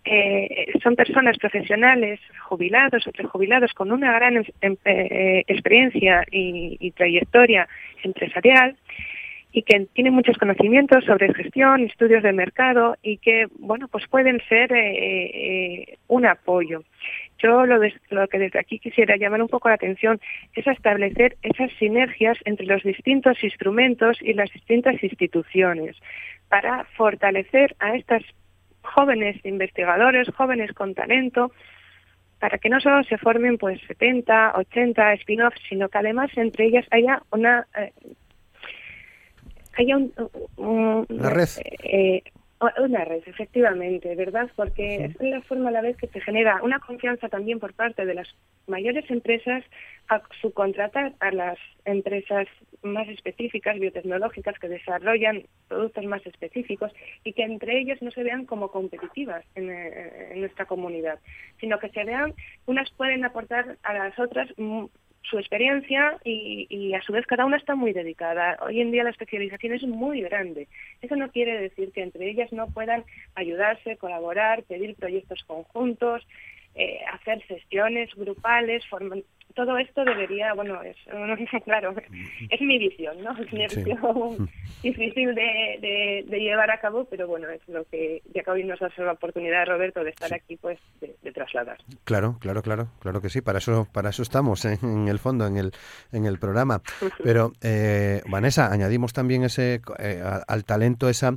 eh, son personas profesionales, jubilados o prejubilados con una gran em, eh, experiencia y, y trayectoria empresarial y que tienen muchos conocimientos sobre gestión, estudios de mercado y que, bueno, pues pueden ser eh, eh, un apoyo. Yo lo, lo que desde aquí quisiera llamar un poco la atención es establecer esas sinergias entre los distintos instrumentos y las distintas instituciones para fortalecer a estas jóvenes investigadores, jóvenes con talento, para que no solo se formen pues 70, 80 spin-offs, sino que además entre ellas haya una eh, haya un, un, una red. Eh, una red, efectivamente, ¿verdad? Porque es la forma a la vez que se genera una confianza también por parte de las mayores empresas a subcontratar a las empresas más específicas, biotecnológicas, que desarrollan productos más específicos y que entre ellos no se vean como competitivas en, en nuestra comunidad, sino que se vean, unas pueden aportar a las otras su experiencia y, a su vez cada una está muy dedicada. Hoy en día la especialización es muy grande. Eso no quiere decir que entre ellas no puedan ayudarse, colaborar, pedir proyectos conjuntos, eh, hacer sesiones grupales, forman... todo esto debería, bueno, es claro, es mi visión, ¿no? Es mi visión sí. difícil de, de, de, llevar a cabo, pero bueno, es lo que ya que hoy nos ha dado la oportunidad, Roberto, de estar sí. aquí, pues, de, de, trasladar. Claro, claro, claro, claro que sí, para eso, para eso estamos en, en el fondo, en el, en el programa. Pero, eh, Vanessa, añadimos también ese, eh, al talento esa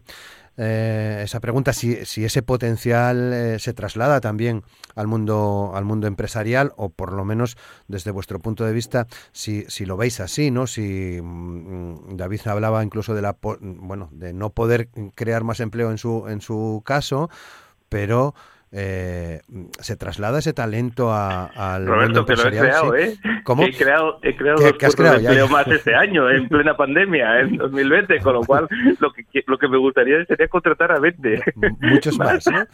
eh, esa pregunta si, si ese potencial eh, se traslada también al mundo al mundo empresarial o por lo menos desde vuestro punto de vista si, si lo veis así no si mmm, David hablaba incluso de la bueno de no poder crear más empleo en su en su caso pero eh, se traslada ese talento a, al Roberto, mundo que lo he creado, ¿sí? ¿eh? ¿Cómo? He creado, he creado ¿Qué, dos ¿qué has creado? de empleo más este año, en plena pandemia, en 2020, con lo cual lo que, lo que me gustaría sería contratar a 20. Muchos más, ¿no?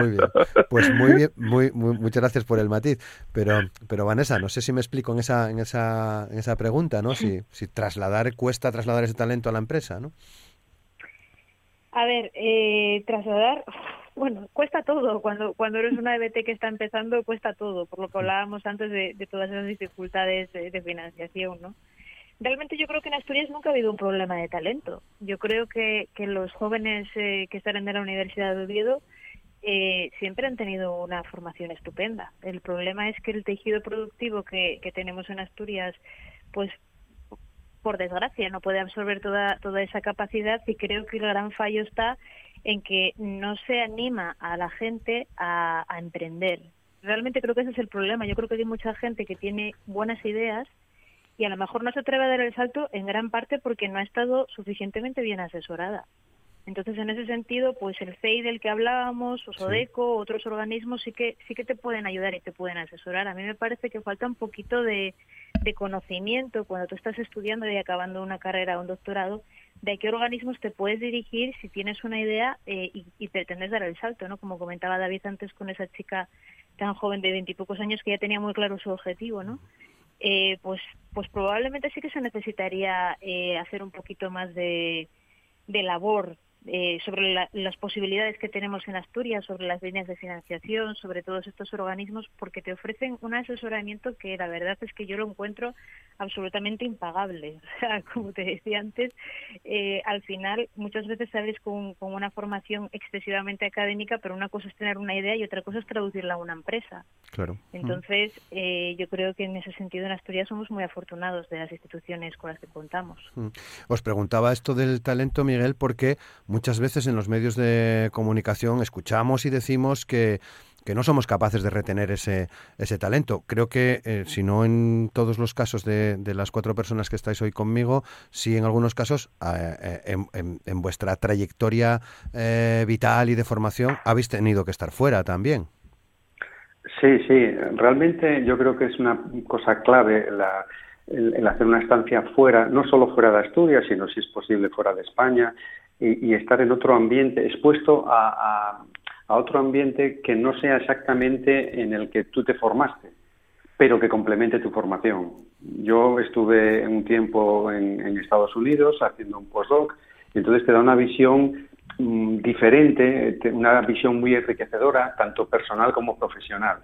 muy bien. Pues muy bien, muy, muy, muchas gracias por el matiz. Pero, pero Vanessa, no sé si me explico en esa, en esa, en esa pregunta, ¿no? Si, si trasladar, cuesta trasladar ese talento a la empresa, ¿no? A ver, eh, trasladar, bueno, cuesta todo. Cuando cuando eres una EBT que está empezando, cuesta todo, por lo que hablábamos antes de, de todas esas dificultades de, de, financiación, ¿no? Realmente yo creo que en Asturias nunca ha habido un problema de talento. Yo creo que, que los jóvenes eh, que están en la Universidad de Oviedo eh, siempre han tenido una formación estupenda. El problema es que el tejido productivo que, que tenemos en Asturias, pues por desgracia, no puede absorber toda, toda esa capacidad y creo que el gran fallo está en que no se anima a la gente a, a, emprender. Realmente creo que ese es el problema. Yo creo que hay mucha gente que tiene buenas ideas y a lo mejor no se atreve a dar el salto en gran parte porque no ha estado suficientemente bien asesorada. Entonces, en ese sentido, pues el CEI del que hablábamos, o SODECO, sí. otros organismos sí que sí que te pueden ayudar y te pueden asesorar. A mí me parece que falta un poquito de, de conocimiento cuando tú estás estudiando y acabando una carrera o un doctorado, de qué organismos te puedes dirigir si tienes una idea eh, y, y, pretendes dar el salto, ¿no? Como comentaba David antes con esa chica tan joven de veintipocos años que ya tenía muy claro su objetivo, ¿no? eh, pues, pues probablemente sí que se necesitaría eh, hacer un poquito más de, de labor eh, sobre las posibilidades que tenemos en Asturias, sobre las líneas de financiación, sobre todos estos organismos, porque te ofrecen un asesoramiento que la verdad es que yo lo encuentro absolutamente impagable. O sea, como te decía antes, eh, al final muchas veces sales con, con, una formación excesivamente académica, pero una cosa es tener una idea y otra cosa es traducirla a una empresa. Claro. Entonces, eh, yo creo que en ese sentido en Asturias somos muy afortunados de las instituciones con las que contamos. Os preguntaba esto del talento, Miguel, porque muchas veces en los medios de comunicación escuchamos y decimos que, que no somos capaces de retener ese, ese talento. Creo que, eh, si no en todos los casos de, las cuatro personas que estáis hoy conmigo, sí en algunos casos, eh, en, vuestra trayectoria eh, vital y de formación, habéis tenido que estar fuera también. Sí, sí, realmente yo creo que es una cosa clave la, el, el, hacer una estancia fuera, no solo fuera de Asturias, sino si es posible fuera de España, y, estar en otro ambiente, expuesto a, a, otro ambiente que no sea exactamente en el que tú te formaste, pero que complemente tu formación. Yo estuve un tiempo en, Estados Unidos haciendo un postdoc, entonces te da una visión mmm, diferente, una visión muy enriquecedora, tanto personal como profesional.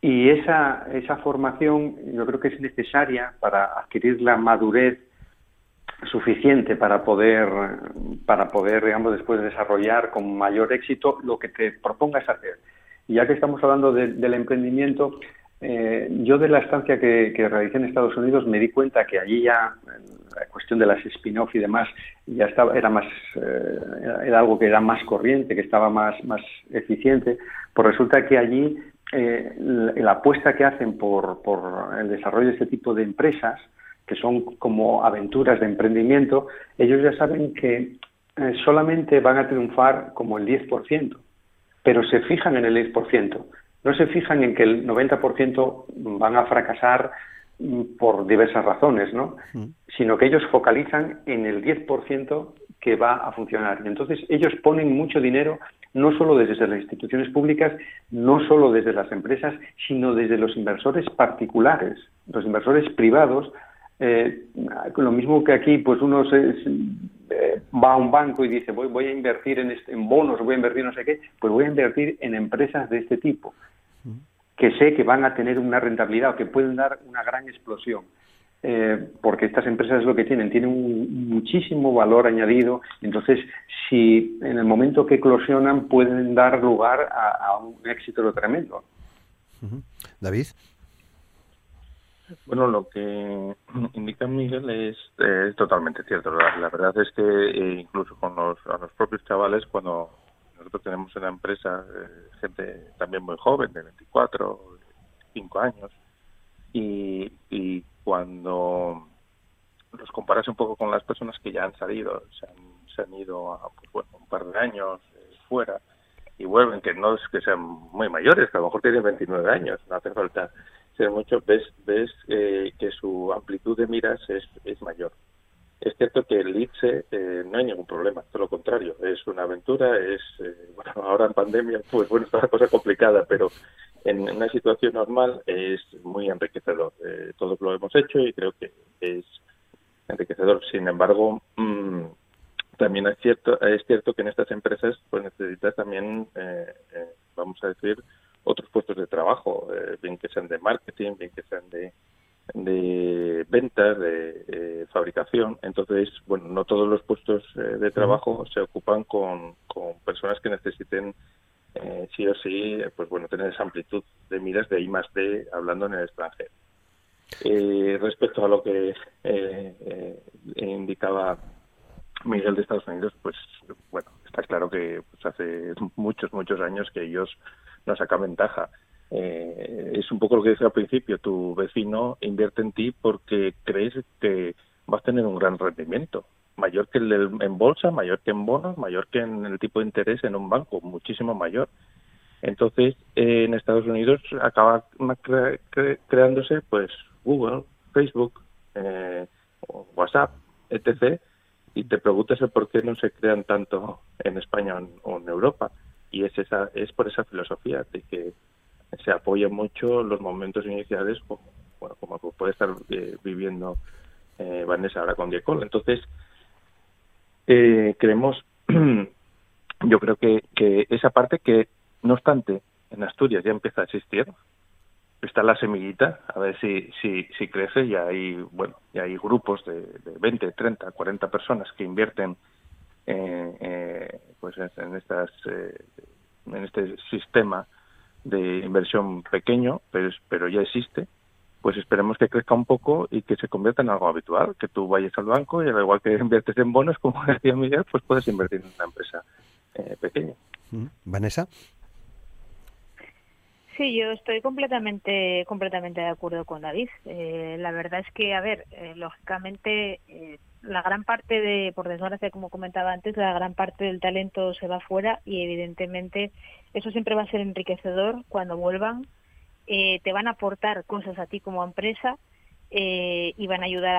Y esa, esa formación yo creo que es necesaria para adquirir la madurez suficiente para poder, para poder, digamos, después desarrollar con mayor éxito lo que te propongas hacer. Y ya que estamos hablando de, del emprendimiento, eh, yo de la estancia que, que, realicé en Estados Unidos me di cuenta que allí ya la cuestión de las spin-off y demás ya estaba, era más, eh, era algo que era más corriente, que estaba más, más eficiente. Pues resulta que allí eh, la, apuesta que hacen por, por el desarrollo de este tipo de empresas que son como aventuras de emprendimiento, ellos ya saben que eh, solamente van a triunfar como el 10%, pero se fijan en el 10%, no se fijan en que el 90% van a fracasar mm, por diversas razones, ¿no? Mm. Sino que ellos focalizan en el 10% que va a funcionar. Y entonces ellos ponen mucho dinero no solo desde las instituciones públicas, no solo desde las empresas, sino desde los inversores particulares. Los inversores privados eh, lo mismo que aquí, pues uno se, eh, va a un banco y dice voy, voy a invertir en, este, en bonos, voy a invertir no sé qué, pues voy a invertir en empresas de este tipo, que sé que van a tener una rentabilidad o que pueden dar una gran explosión. Eh, porque estas empresas es lo que tienen, tienen un, muchísimo valor añadido, entonces si en el momento que eclosionan pueden dar lugar a, a un éxito tremendo. David. Bueno, lo que indica Miguel es, totalmente cierto. La, verdad es que eh, incluso con los, a los propios chavales, cuando nosotros tenemos en la empresa eh, gente también muy joven, de 24, 5 años, y, y cuando los comparas un poco con las personas que ya han salido, se han, se han ido a pues, un par de años eh, fuera y vuelven, que no es que sean muy mayores, que a lo mejor tienen 29 años, no hace falta ser mucho, ves, ves eh, que su amplitud de miras es, es mayor. Es cierto que el ITSE eh, no hay ningún problema, todo lo contrario, es una aventura, es, eh, bueno, ahora en pandemia, pues bueno, está una cosa complicada, pero en una situación normal es muy enriquecedor. Eh, todos lo hemos hecho y creo que es enriquecedor. Sin embargo, mmm, también es cierto, es cierto que en estas empresas pues necesitas también, eh, eh, vamos a decir, otros puestos de trabajo, eh, bien que sean de marketing, bien que sean de, de ventas, de eh, fabricación. Entonces, bueno, no todos los puestos eh, de trabajo se ocupan con, con personas que necesiten eh, sí o sí, pues bueno, tener esa amplitud de miras de I más D hablando en el extranjero. Eh, respecto a lo que eh, indicaba Miguel de Estados Unidos, pues bueno, está claro que pues, hace muchos, muchos años que ellos no sacan ventaja. Eh, es un poco lo que decía al principio, tu vecino invierte en ti porque crees que vas a tener un gran rendimiento, mayor que el del, en bolsa, mayor que en bonos, mayor que en el tipo de interés en un banco, muchísimo mayor. Entonces, eh, en Estados Unidos acaba cre cre creándose pues Google, Facebook, eh, WhatsApp, etc., y te preguntas el por qué no se crean tanto en España o en Europa y es esa es por esa filosofía de que se apoyan mucho los momentos iniciales como como puede estar viviendo Vanessa ahora con Diecol. Entonces, creemos, yo creo que, que esa parte que, no obstante, en Asturias ya empieza a existir, está la semillita, a ver si, si, si crece y hay, bueno, y hay grupos de, de 20, 30, 40 personas que invierten eh, eh, pues en estas eh, en este sistema de inversión pequeño, pero, pero ya existe, pues esperemos que crezca un poco y que se convierta en algo habitual, que tú vayas al banco y al igual que inviertes en bonos, como decía Miguel, pues puedes invertir en una empresa eh, pequeña. Mm. Vanessa. Sí, yo estoy completamente completamente de acuerdo con David. Eh, la verdad es que, a ver, eh, lógicamente, eh, la gran parte de, por desgracia, como comentaba antes, la gran parte del talento se va fuera y, evidentemente, eso siempre va a ser enriquecedor cuando vuelvan. te van a aportar cosas a ti como empresa y van a ayudar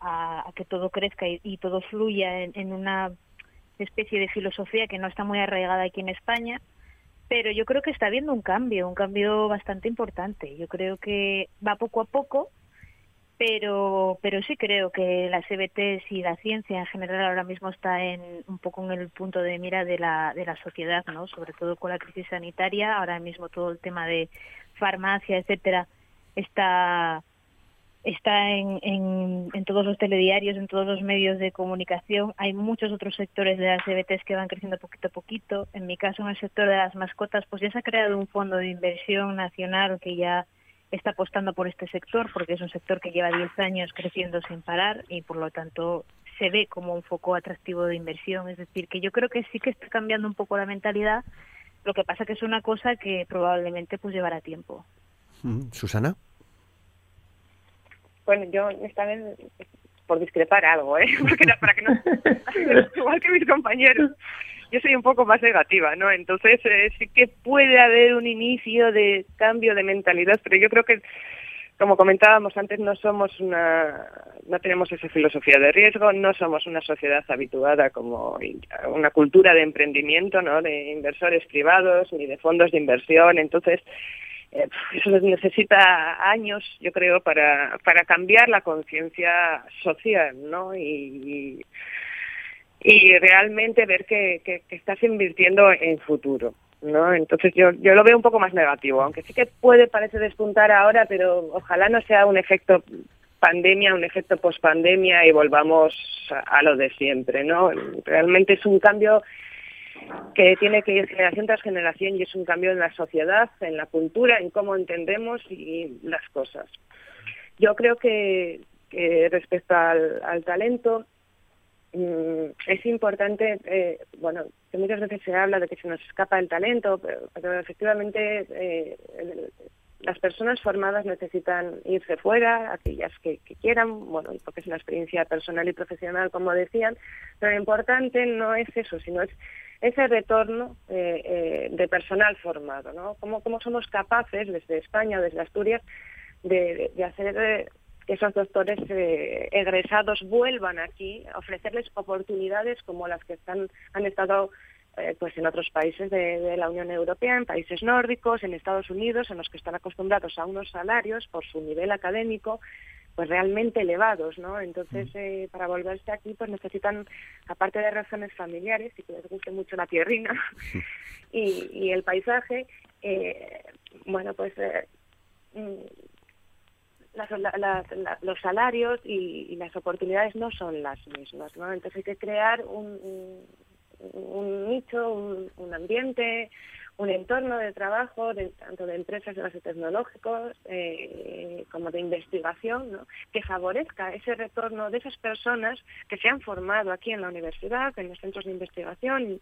a, que todo crezca y, todo fluya en una especie de filosofía que no está muy arraigada aquí en España pero yo creo que está habiendo un cambio, un cambio bastante importante. Yo creo que va poco a poco, pero pero sí creo que las EBTs y la ciencia en general ahora mismo está en un poco en el punto de mira de la de la sociedad, ¿no? Sobre todo con la crisis sanitaria, ahora mismo todo el tema de farmacia, etcétera, está está en, en, todos los telediarios, en todos los medios de comunicación. Hay muchos otros sectores de las EBTs que van creciendo poquito a poquito. En mi caso, en el sector de las mascotas, pues ya se ha creado un fondo de inversión nacional que ya está apostando por este sector, porque es un sector que lleva 10 años creciendo sin parar y por lo tanto se ve como un foco atractivo de inversión. Es decir, que yo creo que sí que está cambiando un poco la mentalidad. Lo que pasa que es una cosa que probablemente pues llevará tiempo. Mm, Susana. Bueno, yo esta vez por discrepar algo, ¿eh? Porque para que no igual que mis compañeros. Yo soy un poco más negativa, ¿no? Entonces eh, sí que puede haber un inicio de cambio de mentalidad, pero yo creo que como comentábamos antes, no somos una, no tenemos esa filosofía de riesgo, no somos una sociedad habituada como una cultura de emprendimiento, ¿no? De inversores privados ni de fondos de inversión. Entonces, eso necesita años, yo creo, para, para cambiar la conciencia social, ¿no? Y, y realmente ver que, que, estás invirtiendo en futuro. ¿no? Entonces yo, yo lo veo un poco más negativo, aunque sí que puede parecer despuntar ahora, pero ojalá no sea un efecto pandemia, un efecto pospandemia y volvamos a, a lo de siempre, ¿no? Realmente es un cambio que tiene que ir generación tras generación y es un cambio en la sociedad, en la cultura, en cómo entendemos y las cosas. Yo creo que, respecto al, talento, mm, es importante, eh, bueno, que muchas veces se habla de que se nos escapa el talento, pero, efectivamente eh, las personas formadas necesitan irse fuera, aquellas que, quieran, bueno, porque es una experiencia personal y profesional, como decían, pero lo importante no es eso, sino es ese retorno eh, eh, de personal formado, ¿no? ¿Cómo, ¿Cómo, somos capaces desde España, desde Asturias, de, hacer eh, que esos doctores egresados vuelvan aquí, ofrecerles oportunidades como las que están han estado pues en otros países de, la Unión Europea, en países nórdicos, en Estados Unidos, en los que están acostumbrados a unos salarios por su nivel académico pues realmente elevados, ¿no? Entonces, mm. eh, para volverse aquí, pues necesitan, aparte de razones familiares, y que les guste mucho la tierrina y, y, el paisaje, eh, bueno, pues eh, mm, los salarios y, las oportunidades no son las mismas, ¿no? Entonces hay que crear un, un, nicho, un, un ambiente, un entorno de trabajo, tanto de empresas de base tecnológicos eh, como de investigación, ¿no? que favorezca ese retorno de esas personas que se han formado aquí en la universidad, en los centros de investigación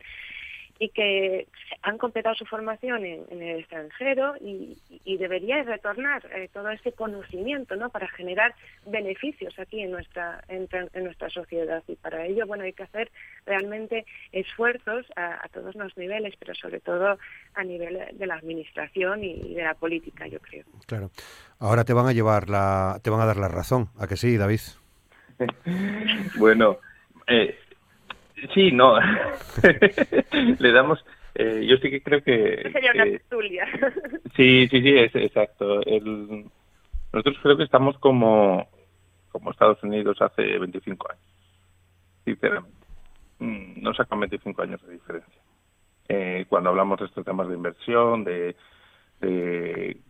y que han completado su formación en, el extranjero y, y debería retornar eh, todo ese conocimiento no para generar beneficios aquí en nuestra en, nuestra sociedad. Y para ello bueno hay que hacer realmente esfuerzos a, todos los niveles pero sobre todo a nivel de la administración y de la política yo creo. Claro. Ahora te van a llevar la te van a dar la razón. A que sí David bueno eh, Sí, no. Le damos. Eh, yo sí que creo que. Sería una Sí, sí, sí, es exacto. El, nosotros creo que estamos como, como Estados Unidos hace 25 años, sinceramente. Mm, no sacan 25 años de diferencia. Eh, cuando hablamos de estos temas de inversión, de,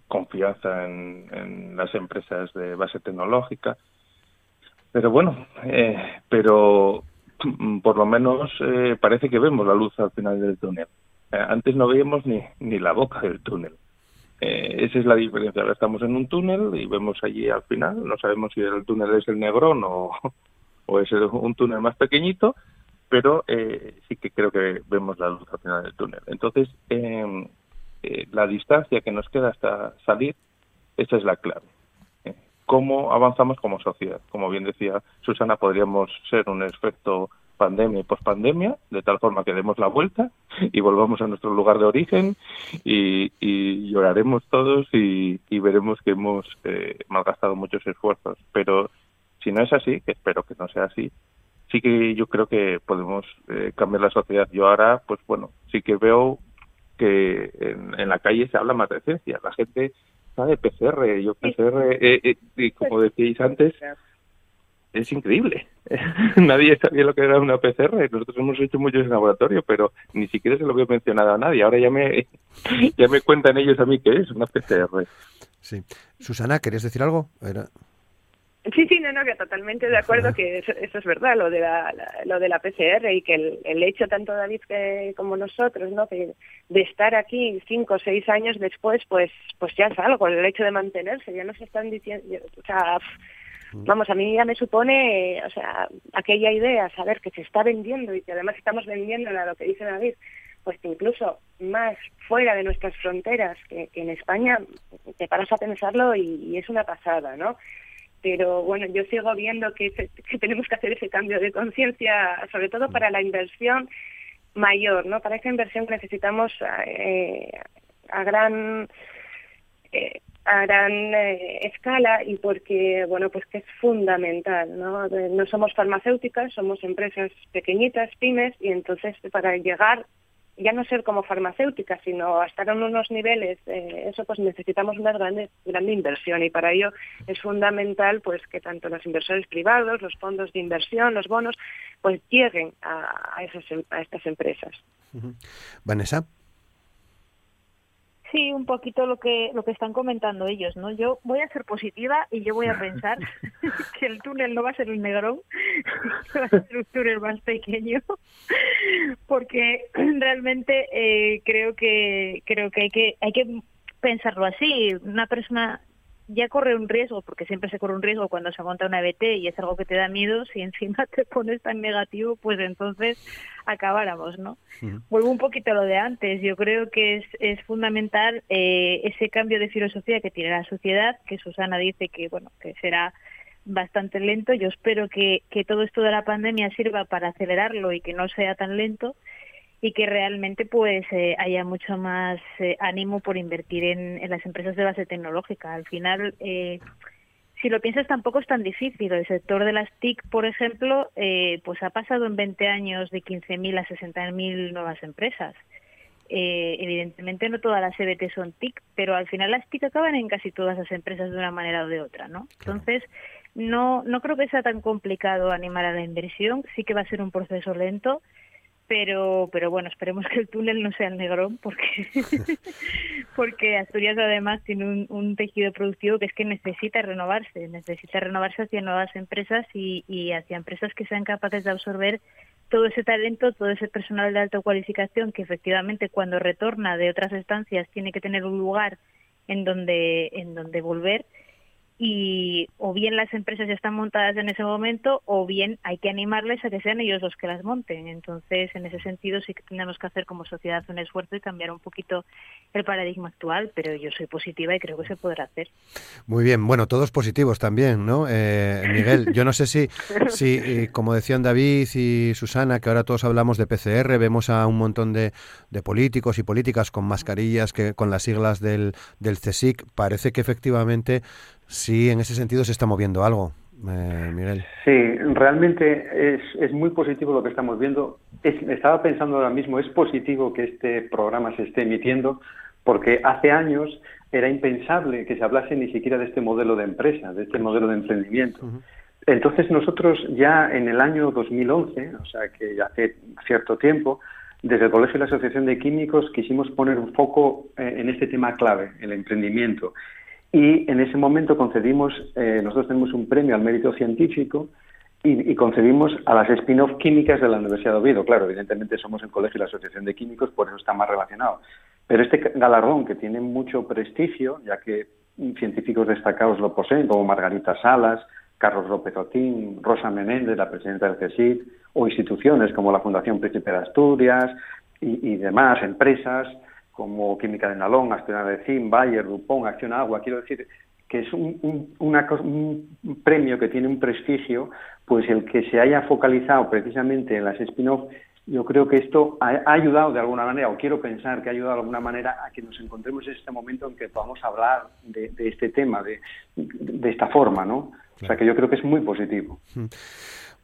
confianza en, las empresas de base tecnológica. Pero bueno, eh, pero por lo menos eh, parece que vemos la luz al final del túnel. antes no veíamos ni, ni la boca del túnel. esa es la diferencia. Ahora estamos en un túnel y vemos allí al final. No sabemos si el túnel es el Negrón o, o es un túnel más pequeñito, pero eh, sí que creo que vemos la luz al final del túnel. Entonces, em, eh, la distancia que nos queda hasta salir, esa es la clave. Eh, ¿Cómo avanzamos como sociedad? Como bien decía Susana, podríamos ser un efecto pandemia y pospandemia, de tal forma que demos la vuelta y volvamos a nuestro lugar de origen y, lloraremos todos y, veremos que hemos malgastado muchos esfuerzos. Pero si no es así, que espero que no sea así, sí que yo creo que podemos eh, cambiar la sociedad. Yo ahora, pues bueno, sí que veo que en, la calle se habla más de ciencia. La gente sabe PCR, yo PCR, eh, eh, y como decíais antes, es increíble. nadie sabía lo que era una PCR. Nosotros hemos hecho muchos en laboratorio, pero ni siquiera se lo había mencionado a nadie. Ahora ya me, ya me cuentan ellos a mí qué es una PCR. Sí. Susana, ¿querías decir algo? Era... Sí, sí, no, no, que totalmente de acuerdo que eso, es verdad, lo de la, lo de la PCR y que el, el hecho tanto David que, como nosotros, ¿no? de estar aquí cinco o seis años después, pues, pues ya es algo, el hecho de mantenerse, ya nos están diciendo, o sea, mm. vamos, a mí ya me supone, o sea, aquella idea, saber que se está vendiendo y que además estamos vendiendo a lo que dice David, pues que incluso más fuera de nuestras fronteras que, en España, te paras a pensarlo y es una pasada, ¿no? Pero bueno, yo sigo viendo que, tenemos que hacer ese cambio de conciencia, sobre todo para la inversión mayor, ¿no? Para esa inversión necesitamos eh, a gran eh, a gran eh, escala y porque bueno pues que es fundamental no no somos farmacéuticas somos empresas pequeñitas pymes y entonces para llegar ya no ser como farmacéutica, sino estar en unos niveles, eh, eso pues necesitamos una grande, grande inversión y para ello es fundamental pues que tanto los inversores privados, los fondos de inversión, los bonos, pues lleguen a, a, a estas empresas. Vanessa. Sí, un poquito lo que lo que están comentando ellos, ¿no? Yo voy a ser positiva y yo voy a pensar que el túnel no va a ser el negrón, va a ser un túnel más pequeño, porque realmente eh, creo que creo que hay que hay que pensarlo así. Una persona ya corre un riesgo, porque siempre se corre un riesgo cuando se monta una EBT y es algo que te da miedo, si encima te pones tan negativo, pues entonces acabáramos, ¿no? Vuelvo un poquito a lo de antes, yo creo que es, es fundamental eh, ese cambio de filosofía que tiene la sociedad, que Susana dice que, bueno, que será bastante lento, yo espero que, que todo esto de la pandemia sirva para acelerarlo y que no sea tan lento, y que realmente pues eh, haya mucho más eh, ánimo por invertir en, las empresas de base tecnológica. Al final, eh, si lo piensas, tampoco es tan difícil. El sector de las TIC, por ejemplo, pues ha pasado en 20 años de 15.000 a 60.000 nuevas empresas. evidentemente no todas las EBT son TIC, pero al final las TIC acaban en casi todas las empresas de una manera o de otra, ¿no? Entonces, no, no creo que sea tan complicado animar a la inversión, sí que va a ser un proceso lento, pero pero bueno esperemos que el túnel no sea el negrón porque porque Asturias además tiene un, un, tejido productivo que es que necesita renovarse necesita renovarse hacia nuevas empresas y, y hacia empresas que sean capaces de absorber todo ese talento todo ese personal de alta cualificación que efectivamente cuando retorna de otras estancias tiene que tener un lugar en donde en donde volver y o bien las empresas ya están montadas en ese momento o bien hay que animarles a que sean ellos los que las monten. Entonces, en ese sentido sí que tenemos que hacer como sociedad un esfuerzo y cambiar un poquito el paradigma actual, pero yo soy positiva y creo que se podrá hacer. Muy bien, bueno, todos positivos también, ¿no? Eh, Miguel, yo no sé si, si eh, como decían David y Susana, que ahora todos hablamos de PCR, vemos a un montón de, de políticos y políticas con mascarillas, que con las siglas del, del CSIC, parece que efectivamente Sí, en ese sentido se está moviendo algo, eh, Miguel. Sí, realmente es, es, muy positivo lo que estamos viendo. estaba pensando ahora mismo, es positivo que este programa se esté emitiendo porque hace años era impensable que se hablase ni siquiera de este modelo de empresa, de este modelo de emprendimiento. Entonces nosotros ya en el año 2011, o sea que ya hace cierto tiempo, desde el Colegio y la Asociación de Químicos quisimos poner un foco eh, en este tema clave, el emprendimiento. Y en ese momento concedimos, eh, nosotros tenemos un premio al mérito científico y, concedimos a las spin-off químicas de la Universidad de Oviedo. Claro, evidentemente somos el Colegio y la Asociación de Químicos, por eso está más relacionado. Pero este galardón, que tiene mucho prestigio, ya que científicos destacados lo poseen, como Margarita Salas, Carlos López Otín, Rosa Menéndez, la presidenta del CSIC, o instituciones como la Fundación Príncipe de Asturias y, demás, empresas como Química de Nalón, Asturias de Cim, Bayer, Dupont, Acción Agua. Quiero decir que es un, un premio que tiene un prestigio, pues el que se haya focalizado precisamente en las spin-off yo creo que esto ha, ayudado de alguna manera, o quiero pensar que ha ayudado de alguna manera a que nos encontremos en este momento en que podamos hablar de, este tema de, de, esta forma, ¿no? O sea que yo creo que es muy positivo.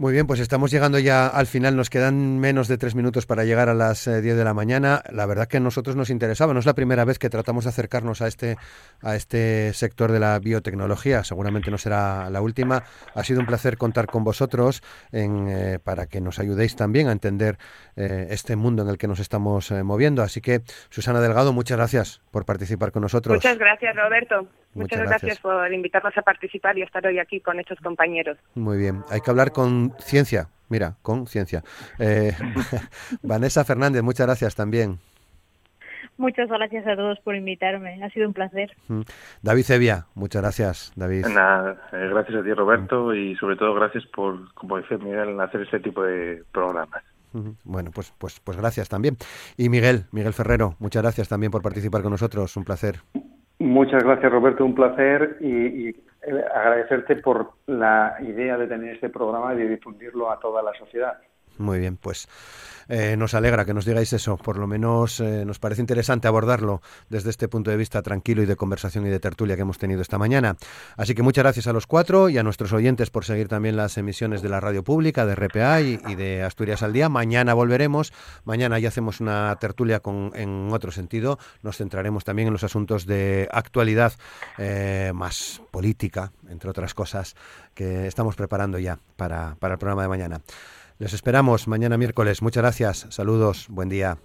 Muy bien, pues estamos llegando ya al final. Nos quedan menos de tres minutos para llegar a las 10 eh, de la mañana. La verdad que a nosotros nos interesaba. No es la primera vez que tratamos de acercarnos a este, a este sector de la biotecnología. Seguramente no será la última. Ha sido un placer contar con vosotros en, eh, para que nos ayudéis también a entender eh, este mundo en el que nos estamos moviendo. Así que, Susana Delgado, muchas gracias por participar con nosotros. Muchas gracias, Roberto. Muchas, gracias. por invitarnos a participar y estar hoy aquí con estos compañeros. Muy bien. Hay que hablar con ciencia. Mira, con ciencia. Eh, Vanessa Fernández, muchas gracias también. Muchas gracias a todos por invitarme. Ha sido un placer. Mm. David Evia, muchas gracias, David. Eh, gracias a ti, Roberto, y sobre todo gracias por, como decía Miguel, hacer este tipo de programas. Bueno, pues, pues, pues gracias también. Y Miguel, Miguel Ferrero, muchas gracias también por participar con nosotros. Un placer. Muchas gracias, Roberto. Un placer y, agradecerte por la idea de tener este programa y de difundirlo a toda la sociedad. Muy bien, pues eh, nos alegra que nos digáis eso. Por lo menos eh, nos parece interesante abordarlo desde este punto de vista tranquilo y de conversación y de tertulia que hemos tenido esta mañana. Así que muchas gracias a los cuatro y a nuestros oyentes por seguir también las emisiones de la radio pública, de RPA y, de Asturias al Día. Mañana volveremos. Mañana ya hacemos una tertulia con, en otro sentido. Nos centraremos también en los asuntos de actualidad eh, más política, entre otras cosas, que estamos preparando ya para, para el programa de mañana. Les esperamos mañana miércoles. Muchas gracias. Saludos. Buen día.